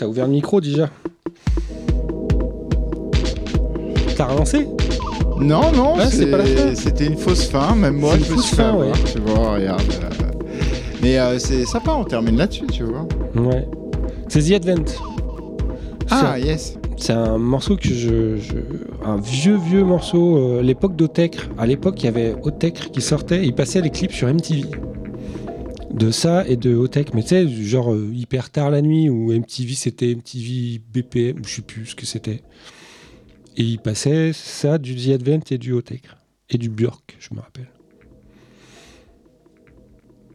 t'as ouvert le micro déjà. T'as relancé Non, non, Ah, c'est pas la fin. c'était une fausse fin. Même moi, je une me fausse suis fait fin, ouais. Tu vois, regarde. Mais euh, c'est sympa, on termine là-dessus, tu vois. Ouais. C'est The Advent. Ah, yes. C'est un morceau que je, je- un vieux vieux morceau, euh, l'époque d'Otecre. À l'époque, il y avait Otecre qui sortait, il passait les clips sur MTV. De ça et de Otec, mais tu sais, genre euh, hyper tard la nuit où MTV c'était MTV BPM, je sais plus ce que c'était. Et il passait ça du The Advent et du Otecre. Et du Björk, je me rappelle.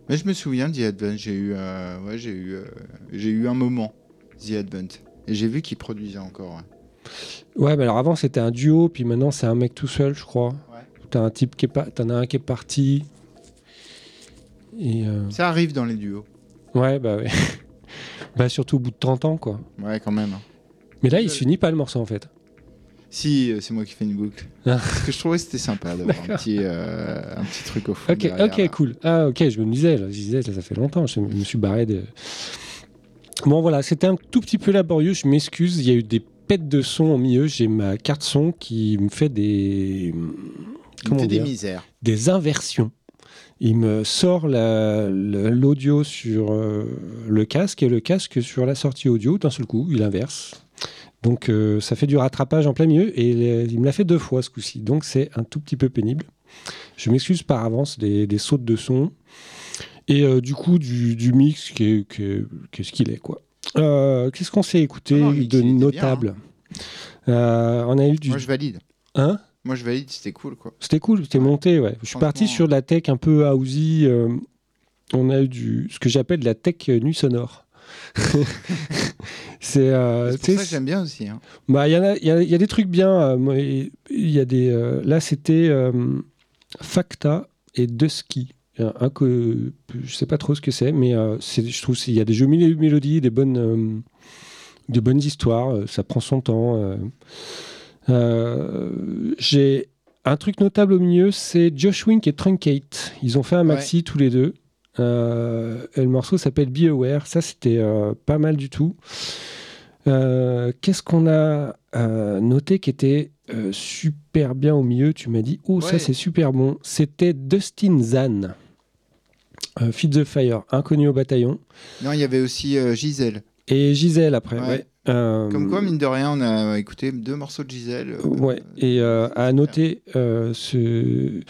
Mais je me souviens de The Advent. J'ai eu, euh, ouais, j'ai eu, euh, j'ai eu un moment The Advent. Et j'ai vu qu'ils produisaient encore. ouais. Ouais, mais alors avant c'était un duo, puis maintenant c'est un mec tout seul, je crois. Ouais. T'as un type qui est pas, t'en as un qui est parti. Et euh, Ça arrive dans les duos. ouais, bah ouais. bah surtout au bout de 30 ans, quoi. Ouais, quand même. hein. Mais là, il se finit pas le morceau en fait. Si, euh, c'est moi qui fais une boucle. Ah. Parce que je trouvais que c'était sympa d'avoir un petit, euh, un petit truc au fond. Ok, derrière, ok, là. cool. Ah, ok, je me disais, là, je disais, là, ça fait longtemps, je me suis barré de. Bon, voilà, c'était un tout petit peu laborieux, je m'excuse, il y a eu des pètes de son au milieu, j'ai ma carte son qui me fait des. Me Comment fait des misères. des inversions. Il me sort la- l'audio sur euh, le casque et le casque sur la sortie audio d'un seul coup, il inverse. Donc euh, ça fait du rattrapage en plein milieu et il me l'a fait deux fois ce coup-ci. Donc c'est un tout petit peu pénible. Je m'excuse par avance des, des sautes de son et euh, du coup du, du mix qui est, qui est- qui est ce qu'il est. quoi. Euh, Qu'est-ce qu'on s'est écouté Ah non, de bien, notable? Euh, On a eu du... Moi, je valide. Hein? Moi, je valide, c'était cool, quoi. C'était cool, c'était monté, ouais. Je suis parti sur de la tech un peu housey. euh, on a eu du, ce que j'appelle de la tech euh, nuit sonore. c'est, euh, pour ça que j'aime bien aussi. hein. bah, il y, a- y a- y a des trucs bien. Il y a des, euh, là, c'était Facta et Dusky. Un, que je sais pas trop ce que c'est, mais je trouve qu'il y a des jeux mélodies, des bonnes, des bonnes histoires. ça prend son temps. Euh. J'ai un truc notable au milieu, c'est Josh Wink et Truncate. Ils ont fait un maxi tous les deux. Euh, et le morceau s'appelle Be Aware. Ça, c'était euh, pas mal du tout. Euh, Qu'est-ce qu'on a noté qui était super bien au milieu? Tu m'as dit, oh, ça c'est super bon. C'était Dustin Zan. Feed the Fire, inconnu au bataillon. Non, il y avait aussi Gisèle. Et Gisèle après. Ouais. ouais. Euh, Comme quoi, mine de rien, on a écouté deux morceaux de Gisèle. euh, Ouais, et euh, à noter euh, ce,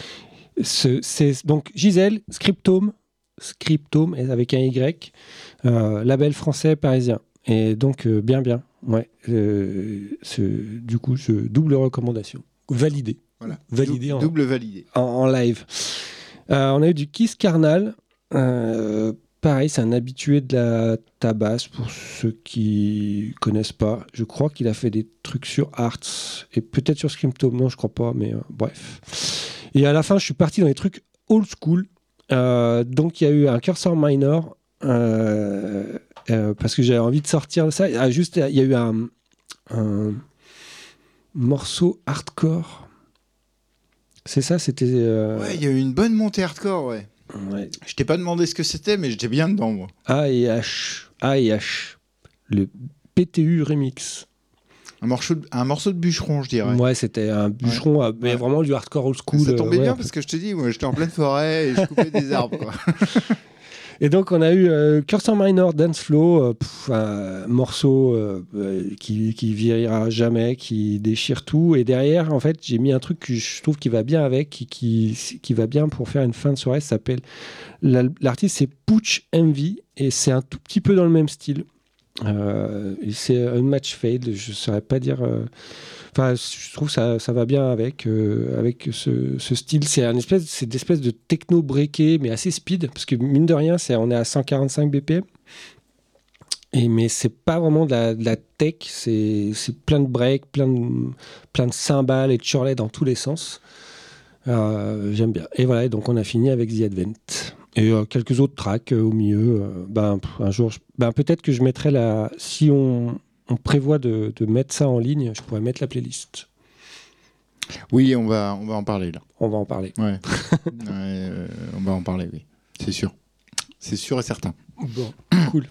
ce- c'est donc Gisèle, Scriptome, Scriptome avec un Y, euh, label français parisien. Et donc euh, bien bien, ouais. euh, ce- du coup, ce double recommandation, validé, Voilà. validé Dou- en, Double validé. en, en live. Euh, on a eu du Kiss Carnal. euh, pareil, c'est un habitué de la tabasse pour ceux qui connaissent pas. Je crois qu'il a fait des trucs sur Arts et peut-être sur Screamtome. Non, je crois pas, mais euh, bref. Et à la fin, je suis parti dans les trucs old school. Euh, donc, il y a eu un cursor minor euh, parce que j'avais envie de sortir de ça. Ah, juste, il y a eu un, un morceau hardcore. C'est ça, c'était. Ouais, il y a eu une bonne montée hardcore, ouais. Ouais. Je t'ai pas demandé ce que c'était, mais j'étais bien dedans, moi. A et H. A et H. Le PTU Remix. Un morceau de, un morceau de bûcheron, je dirais. Ouais, c'était un bûcheron, euh, mais Ouais. vraiment du hardcore old school. ça euh, tombait ouais, bien parce que je te dis, moi, j'étais en pleine forêt et je coupais des arbres, quoi. Et donc, on a eu euh, Cursor Minor Dance Flow, euh, un morceau euh, qui, qui vieillira jamais, qui déchire tout. Et derrière, en fait, j'ai mis un truc que je trouve qui va bien avec, qui, qui, va bien pour faire une fin de soirée. S'appelle. la- L'artiste, c'est Pooch Envy, et c'est un tout petit peu dans le même style. Euh, c'est un match fade, je ne saurais pas dire. euh, Enfin, je trouve ça, ça va bien avec, euh, avec ce, style. C'est un espèce, c'est des espèces de techno breaké, mais assez speed, parce que mine de rien, on est à 145 BPM. Et, mais c'est pas vraiment de la, tech, c'est, plein de breaks, plein de, plein de cymbales et de chorlets dans tous les sens. J'aime bien. Et voilà, donc on a fini avec The Advent. Et euh, quelques autres tracks euh, au milieu. euh, ben, un jour, je- ben, peut-être que je mettrai la. Si on, on prévoit de, de mettre ça en ligne, je pourrais mettre la playlist. Oui, on va, on va en parler, là. On va en parler. Ouais. Ouais, on va en parler, oui. C'est sûr. C'est sûr et certain. Bon, cool.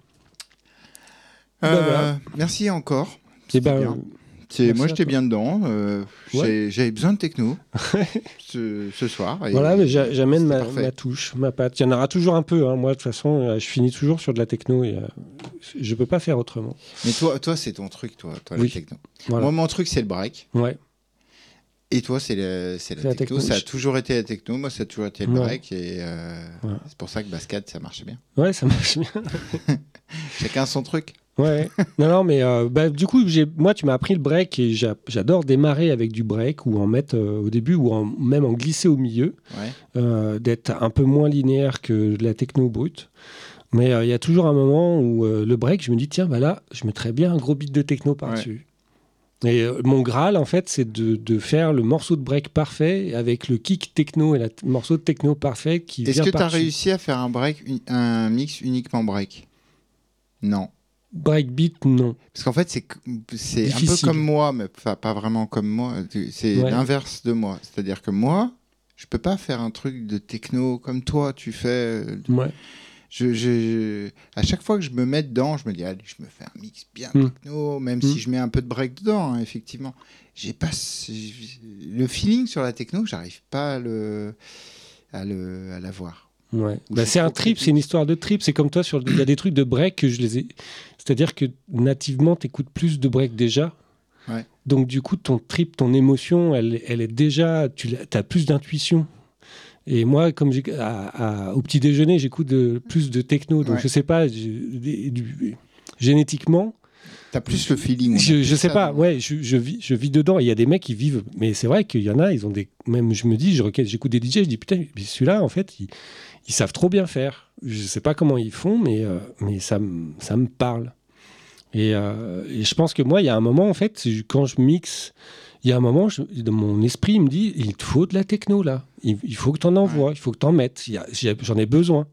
Voilà. Merci encore. Et C'était ben, bien. Moi, j'étais bien dedans. euh, Ouais. J'avais besoin de techno ce, ce soir. et- Voilà, mais j'amène ma, touche, ma patte. Il y en aura toujours un peu. hein. Moi, de toute façon, euh, je finis toujours sur de la techno et euh, je peux pas faire autrement. Mais toi, toi c'est ton truc, toi, toi Oui. la techno. Voilà. Moi, mon truc, c'est le break. Ouais. Et toi, c'est la, techno. Ça a toujours été la techno. Moi, ça a toujours été le Ouais. break. Et euh, Ouais. c'est pour ça que Basket, ça marchait bien. Ouais, ça marche bien. Chacun son truc. Ouais. non, non, mais euh, bah, du coup, moi, tu m'as appris le break et j'a- j'adore démarrer avec du break ou en mettre euh, au début ou en- même en glisser au milieu, Ouais. euh, d'être un peu moins linéaire que la techno brute. Mais il y a toujours un moment où le break, je me dis, tiens, bah là, je mettrais bien un gros beat de techno par-dessus. Et mon Graal, en fait, c'est de, de faire le morceau de break parfait avec le kick techno et le morceau de techno parfait qui Est-ce que tu as réussi à faire un break, un mix uniquement break? Non. Breakbeat, non. Parce qu'en fait, c'est un peu comme moi, mais enfin, pas vraiment comme moi. C'est Ouais. l'inverse de moi. C'est-à-dire que moi, je peux pas faire un truc de techno comme toi. Tu fais. euh, Ouais. Je, je- je- à chaque fois que je me mets dedans, je me dis, allez, je me fais un mix bien Mm. techno, même si je mets un peu de break dedans, hein, effectivement. J'ai pas le feeling sur la techno, j'arrive pas à le, à le, à l'avoir. Ouais. Ou Bah, c'est un trip, c'est une histoire de trip. C'est comme toi, sur il y a des trucs de break que je les ai. C'est-à-dire que nativement, tu écoutes plus de break déjà. Ouais. Donc, du coup, ton trip, ton émotion, elle, elle est déjà. Tu as plus d'intuition. Et moi, comme j'ai- à- à- au petit déjeuner, j'écoute de- plus de techno. Donc, Ouais. je sais pas, des- du- génétiquement, T'as plus le feeling. je, je sais ça pas, ouais, je, je vis, je vis dedans. Il y a des mecs qui vivent, mais c'est vrai qu'il y en a, ils ont des. Même je me dis, je j'écoute des DJ, je dis putain, celui-là, en fait, ils, ils savent trop bien faire. Je sais pas comment ils font, mais, euh, mais ça, me- ça me parle. Et, euh, et je pense que moi, il y a un moment, en fait, quand je mixe, il y a un moment, je- mon esprit, il me dit il te faut de la techno là. Il, il faut que tu en envoies, il faut que tu en mettes. J'en ai besoin.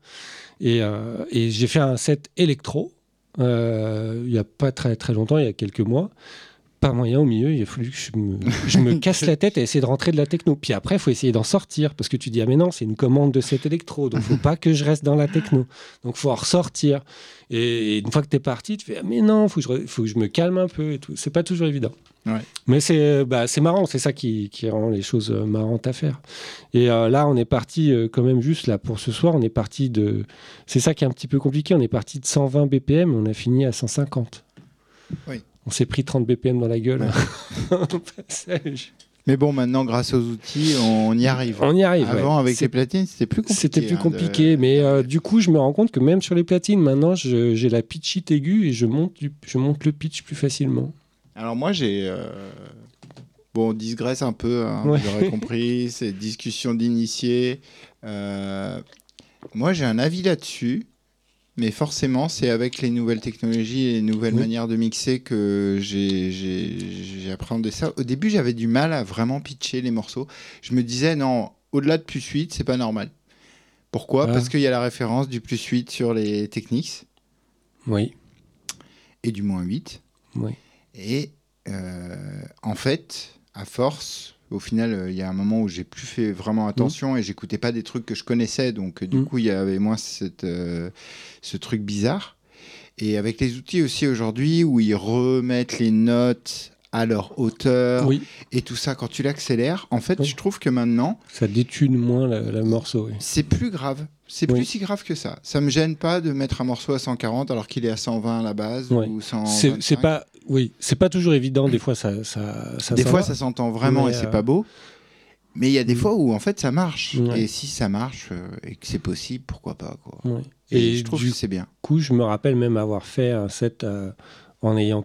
Et, euh, et j'ai fait un set électro il n'y a pas très, très longtemps, il y a quelques mois. Pas moyen au milieu, il a fallu que je me, je me casse la tête à essayer de rentrer de la techno. Puis après, il faut essayer d'en sortir parce que tu dis Ah, mais non, c'est une commande de cet électro, donc faut pas que je reste dans la techno. Donc faut en ressortir. Et, et une fois que tu es parti, tu fais Ah, mais non, faut que, je, faut que je me calme un peu et tout. C'est pas toujours évident. Ouais. Mais c'est bah, c'est marrant, c'est ça qui, qui rend les choses euh, marrantes à faire. Et euh, là, on est parti euh, quand même juste là pour ce soir, on est parti de. C'est ça qui est un petit peu compliqué, on est parti de 120 BPM, on a fini à 150. Oui. On s'est pris 30 BPM dans la gueule. au passage. Mais bon, maintenant, grâce aux outils, on y arrive. On y arrive. Avant, ouais. avec les platines, c'était plus compliqué. C'était plus hein, de- compliqué, mais euh, du coup, je me rends compte que même sur les platines, maintenant, j'ai la pitch hit aiguë et je monte, du- je monte le pitch plus facilement. Alors moi j'ai euh, bon on digresse un peu, hein, Ouais. vous aurez compris, c'est discussion d'initiés. Euh, moi j'ai un avis là-dessus, mais forcément c'est avec les nouvelles technologies et les nouvelles Oui. manières de mixer que j'ai appréhendé ça. Au début j'avais du mal à vraiment pitcher les morceaux. Je me disais non, au-delà de plus 8 c'est pas normal. Pourquoi? Ah. Parce qu'il y a la référence du plus 8 sur les techniques Oui, et du moins 8. oui. Et euh, en fait, à force, au final, euh, il y a un moment où j'ai plus fait vraiment attention et j'écoutais pas des trucs que je connaissais, donc euh, du Mm. coup, il y avait moins cette, euh, ce truc bizarre. Et avec les outils aussi aujourd'hui où ils remettent les notes à leur hauteur Oui, et tout ça, quand tu l'accélères, en fait, Oui. je trouve que maintenant, ça détune moins le, le morceau. oui. c'est plus grave. C'est plus si grave que ça. Ça me gêne pas de mettre un morceau à 140 alors qu'il est à 120 à la base ou 125. C'est c'est pas, oui, c'est pas toujours évident. Des fois, ça, ça, ça des fois, ça s'entend vraiment Mais, et c'est euh, pas beau. Mais il y a des Mm. fois où en fait ça marche. Ouais. Et si ça marche euh, et que c'est possible, pourquoi pas quoi. Ouais. Et, Et je trouve du que c'est bien. coup, je me rappelle même avoir fait un set euh, en ayant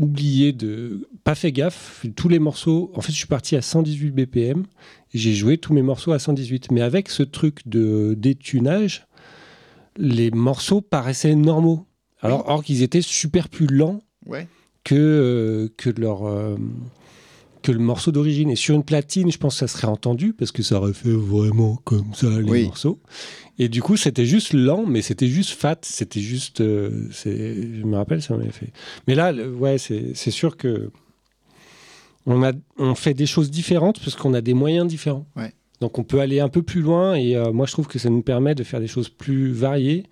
oublié de pas fait gaffe tous les morceaux en fait je suis parti à 118 BPM j'ai joué tous mes morceaux à 118 mais avec ce truc de détunage les morceaux paraissaient normaux. Alors or qu'ils étaient super plus lents Ouais. que euh, que leur euh, que le morceau d'origine et sur une platine je pense que ça serait entendu parce que ça aurait fait vraiment comme ça les Oui. morceaux et du coup c'était juste lent mais c'était juste fat c'était juste euh, je me rappelle ça m'avait fait mais là le- ouais c'est c'est sûr que on a on fait des choses différentes parce qu'on a des moyens différents Ouais. donc on peut aller un peu plus loin et euh, moi je trouve que ça nous permet de faire des choses plus variées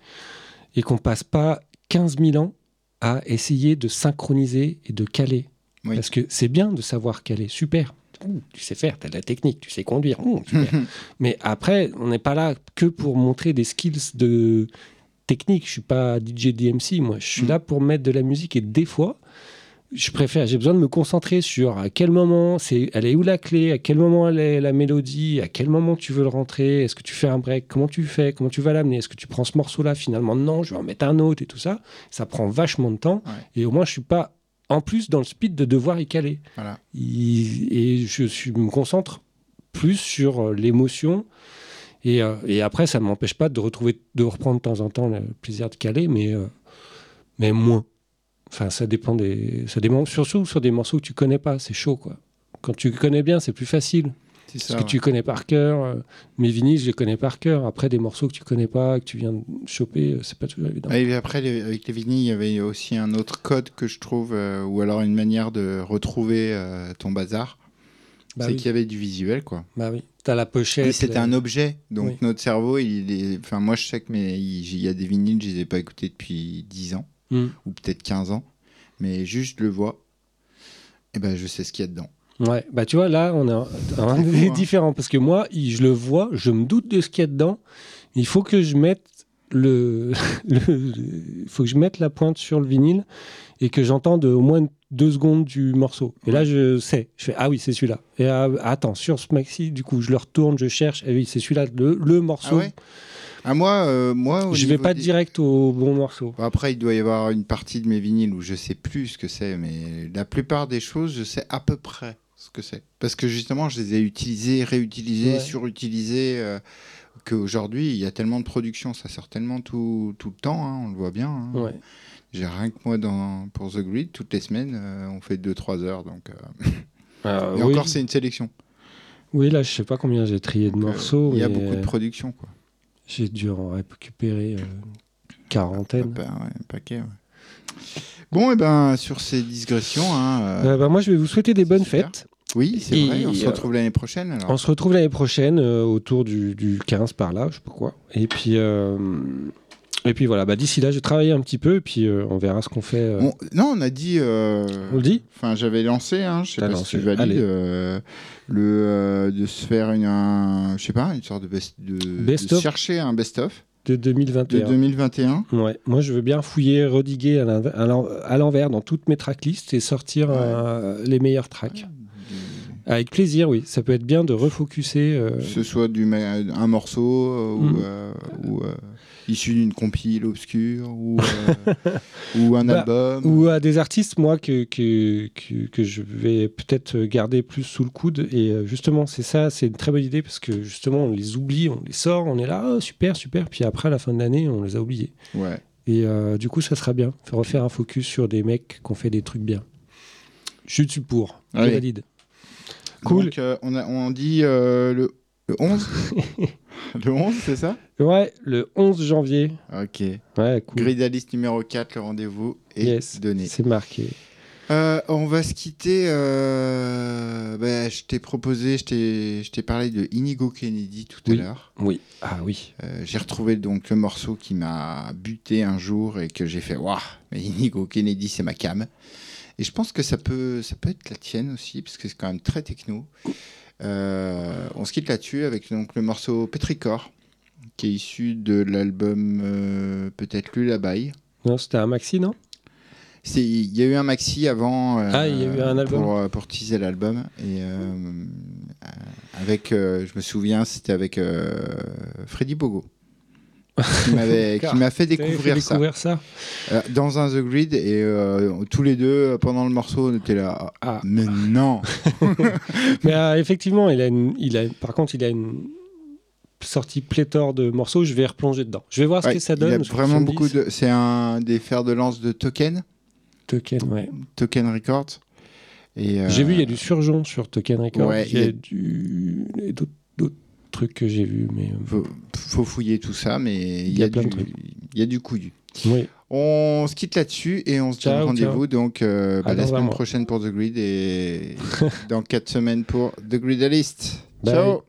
et qu'on passe pas 15 000 ans à essayer de synchroniser et de caler. Oui. Parce que c'est bien de savoir caler, super. Ouh, tu sais faire, tu as de la technique, tu sais conduire. ouh, super. Mais après, on n'est pas là que pour montrer des skills de technique. Je suis pas DJ DMC, moi. Je suis Mm. là pour mettre de la musique et des fois, je préfère, j'ai besoin de me concentrer sur à quel moment, c'est, elle est où la clé, à quel moment elle est la mélodie, à quel moment tu veux le rentrer, est-ce que tu fais un break, comment tu fais, comment tu vas l'amener, est-ce que tu prends ce morceau-là, finalement? Non, je vais en mettre un autre et tout ça. Ça prend vachement de temps Ouais. et au moins je suis pas en plus dans le speed de devoir y caler. Voilà. Il- et je me concentre plus sur euh, l'émotion. Et, euh, et après, ça ne m'empêche pas de retrouver, de reprendre de temps en temps le plaisir de caler, mais, euh, mais moins. Enfin, ça dépend des, ça dépend surtout sur des morceaux que tu connais pas. C'est chaud, quoi. Quand tu connais bien, c'est plus facile. Ça. que ouais. tu connais par cœur. euh, mes vinyles, je les connais par cœur. Après, des morceaux que tu connais pas, que tu viens de choper, euh, c'est pas toujours évident. Et après, les- avec les vinyles, il y avait aussi un autre code que je trouve, euh, ou alors une manière de retrouver euh, ton bazar. Bah c'est oui. qu'il y avait du visuel, quoi. Bah oui. T'as la pochette. Et c'était la- un objet. Donc Oui. notre cerveau, il est. Enfin, moi, je sais que mais il y a des vinyles, je les ai pas écoutés depuis 10 ans, Hmm. ou peut-être 15 ans. Mais juste, je le vois. Et ben, je sais ce qu'il y a dedans. Ouais, bah tu vois, là, on a un hein. différent parce que moi, je le vois, je me doute de ce qu'il y a dedans. Il faut que je mette le, le- faut que je mette la pointe sur le vinyle et que j'entende au moins deux secondes du morceau. Et là, je sais, je fais ah oui, c'est celui-là. Et ah, attends, sur ce maxi, du coup, je le retourne, je cherche. Et oui, c'est celui-là, le, le morceau. Ah ouais? Ah, moi, euh, moi je vais pas des- direct au bon morceau. Après, il doit y avoir une partie de mes vinyles où je sais plus ce que c'est, mais la plupart des choses, je sais à peu près ce que c'est. Parce que justement, je les ai utilisés, réutilisés, Ouais. surutilisés, euh, qu'aujourd'hui, il y a tellement de production, ça sort tellement tout, tout le temps, hein, on le voit bien. hein. Ouais. J'ai rien que moi dans, pour The Grid, toutes les semaines, euh, on fait 2-3 heures. Donc, euh, Euh, et oui. encore, c'est une sélection. Oui, là, je sais pas combien j'ai trié de Donc, euh, morceaux. Il y a beaucoup de production. Quoi. J'ai dû en récupérer une quarantaine. Un paquet, ouais. Bon, et ben sur ces digressions, hein, euh, Euh, bah, moi, je vais vous souhaiter des bonnes super. fêtes. Oui, c'est vrai, on se euh, retrouve l'année prochaine. Alors. On se retrouve l'année prochaine euh, autour du, du 15 par là, je sais pas quoi. Et puis, euh, et puis voilà, bah, d'ici là, je vais travailler un petit peu et puis euh, on verra ce qu'on fait. On- non, on a dit. On le dit Enfin, j'avais lancé, hein, je sais pas lancé, si tu valides, le, de se faire une, un- je sais pas, une sorte de best, de, Best de of. chercher un best-of de de 2021. 2021. Ouais. Moi, je veux bien fouiller, rediguer à l'env- à l'en- à l'envers dans toutes mes tracklists et sortir Ouais. euh, les meilleurs tracks. Avec plaisir, oui. Ça peut être bien de refocuser. euh, Que ce soit du, un morceau euh, ou, Mm. euh, ou, issu d'une compile obscure ou, ou un Bah, album. Ou à des artistes, moi, que, que, que, que je vais peut-être garder plus sous le coude. Et justement, c'est ça, c'est une très bonne idée parce que justement, on les oublie, on les sort, on est là, Ah, super, super. Puis après, à la fin de l'année, on les a oubliés. Ouais. Et du coup, ça sera bien. Faire refaire un focus sur des mecs qui ont fait des trucs bien. Je suis pour. Je valide. Cool. Donc, euh, on, a, on dit euh, le, le 11 Le 11, c'est ça? Ouais, le 11 janvier. Ok. Ouais, cool. Gridalist numéro 4, le rendez-vous est Yes, donné. c'est marqué. Euh, on va se quitter. euh, bah, je t'ai proposé, je t'ai, parlé de Inigo Kennedy tout Oui. à l'heure. Oui. Ah oui. Euh, j'ai retrouvé donc le morceau qui m'a buté un jour et que j'ai fait Waouh, mais Inigo Kennedy, c'est ma cam. Et je pense que ça peut, ça peut être la tienne aussi, parce que c'est quand même très techno. Euh, on se quitte là-dessus avec donc, le morceau Petrichor, qui est issu de l'album euh, peut-être Lullaby. Non, c'était un maxi, non? Il y a eu un maxi avant euh, Ah, il y a eu un album. pour, pour teaser l'album. Et euh, avec, euh, je me souviens, c'était avec Freddy Bogo. qui m'a fait découvrir ça. Euh, dans un The Grid et euh, tous les deux pendant le morceau on était là Ah. mais non Mais euh, effectivement, il a, une, il a, par contre, il a une sortie pléthore de morceaux. Je vais replonger dedans. Je vais voir ce que ça il donne. a parce que vraiment beaucoup de c'est un des fers de lance de Token Token, ouais. Token Records J'ai vu, il y a du surjon sur Token Records. Ouais, il y a, il y a- du... et d'autres d'autres trucs que j'ai vus. Mais... euh, faut, faut fouiller tout ça mais il y y, a du de trucs. il y a du couillu Oui. On se quitte là-dessus et on se donne Ciao, rendez-vous donc euh, bah, la semaine prochaine pour The Grid et dans quatre semaines pour The Gridalist. Ciao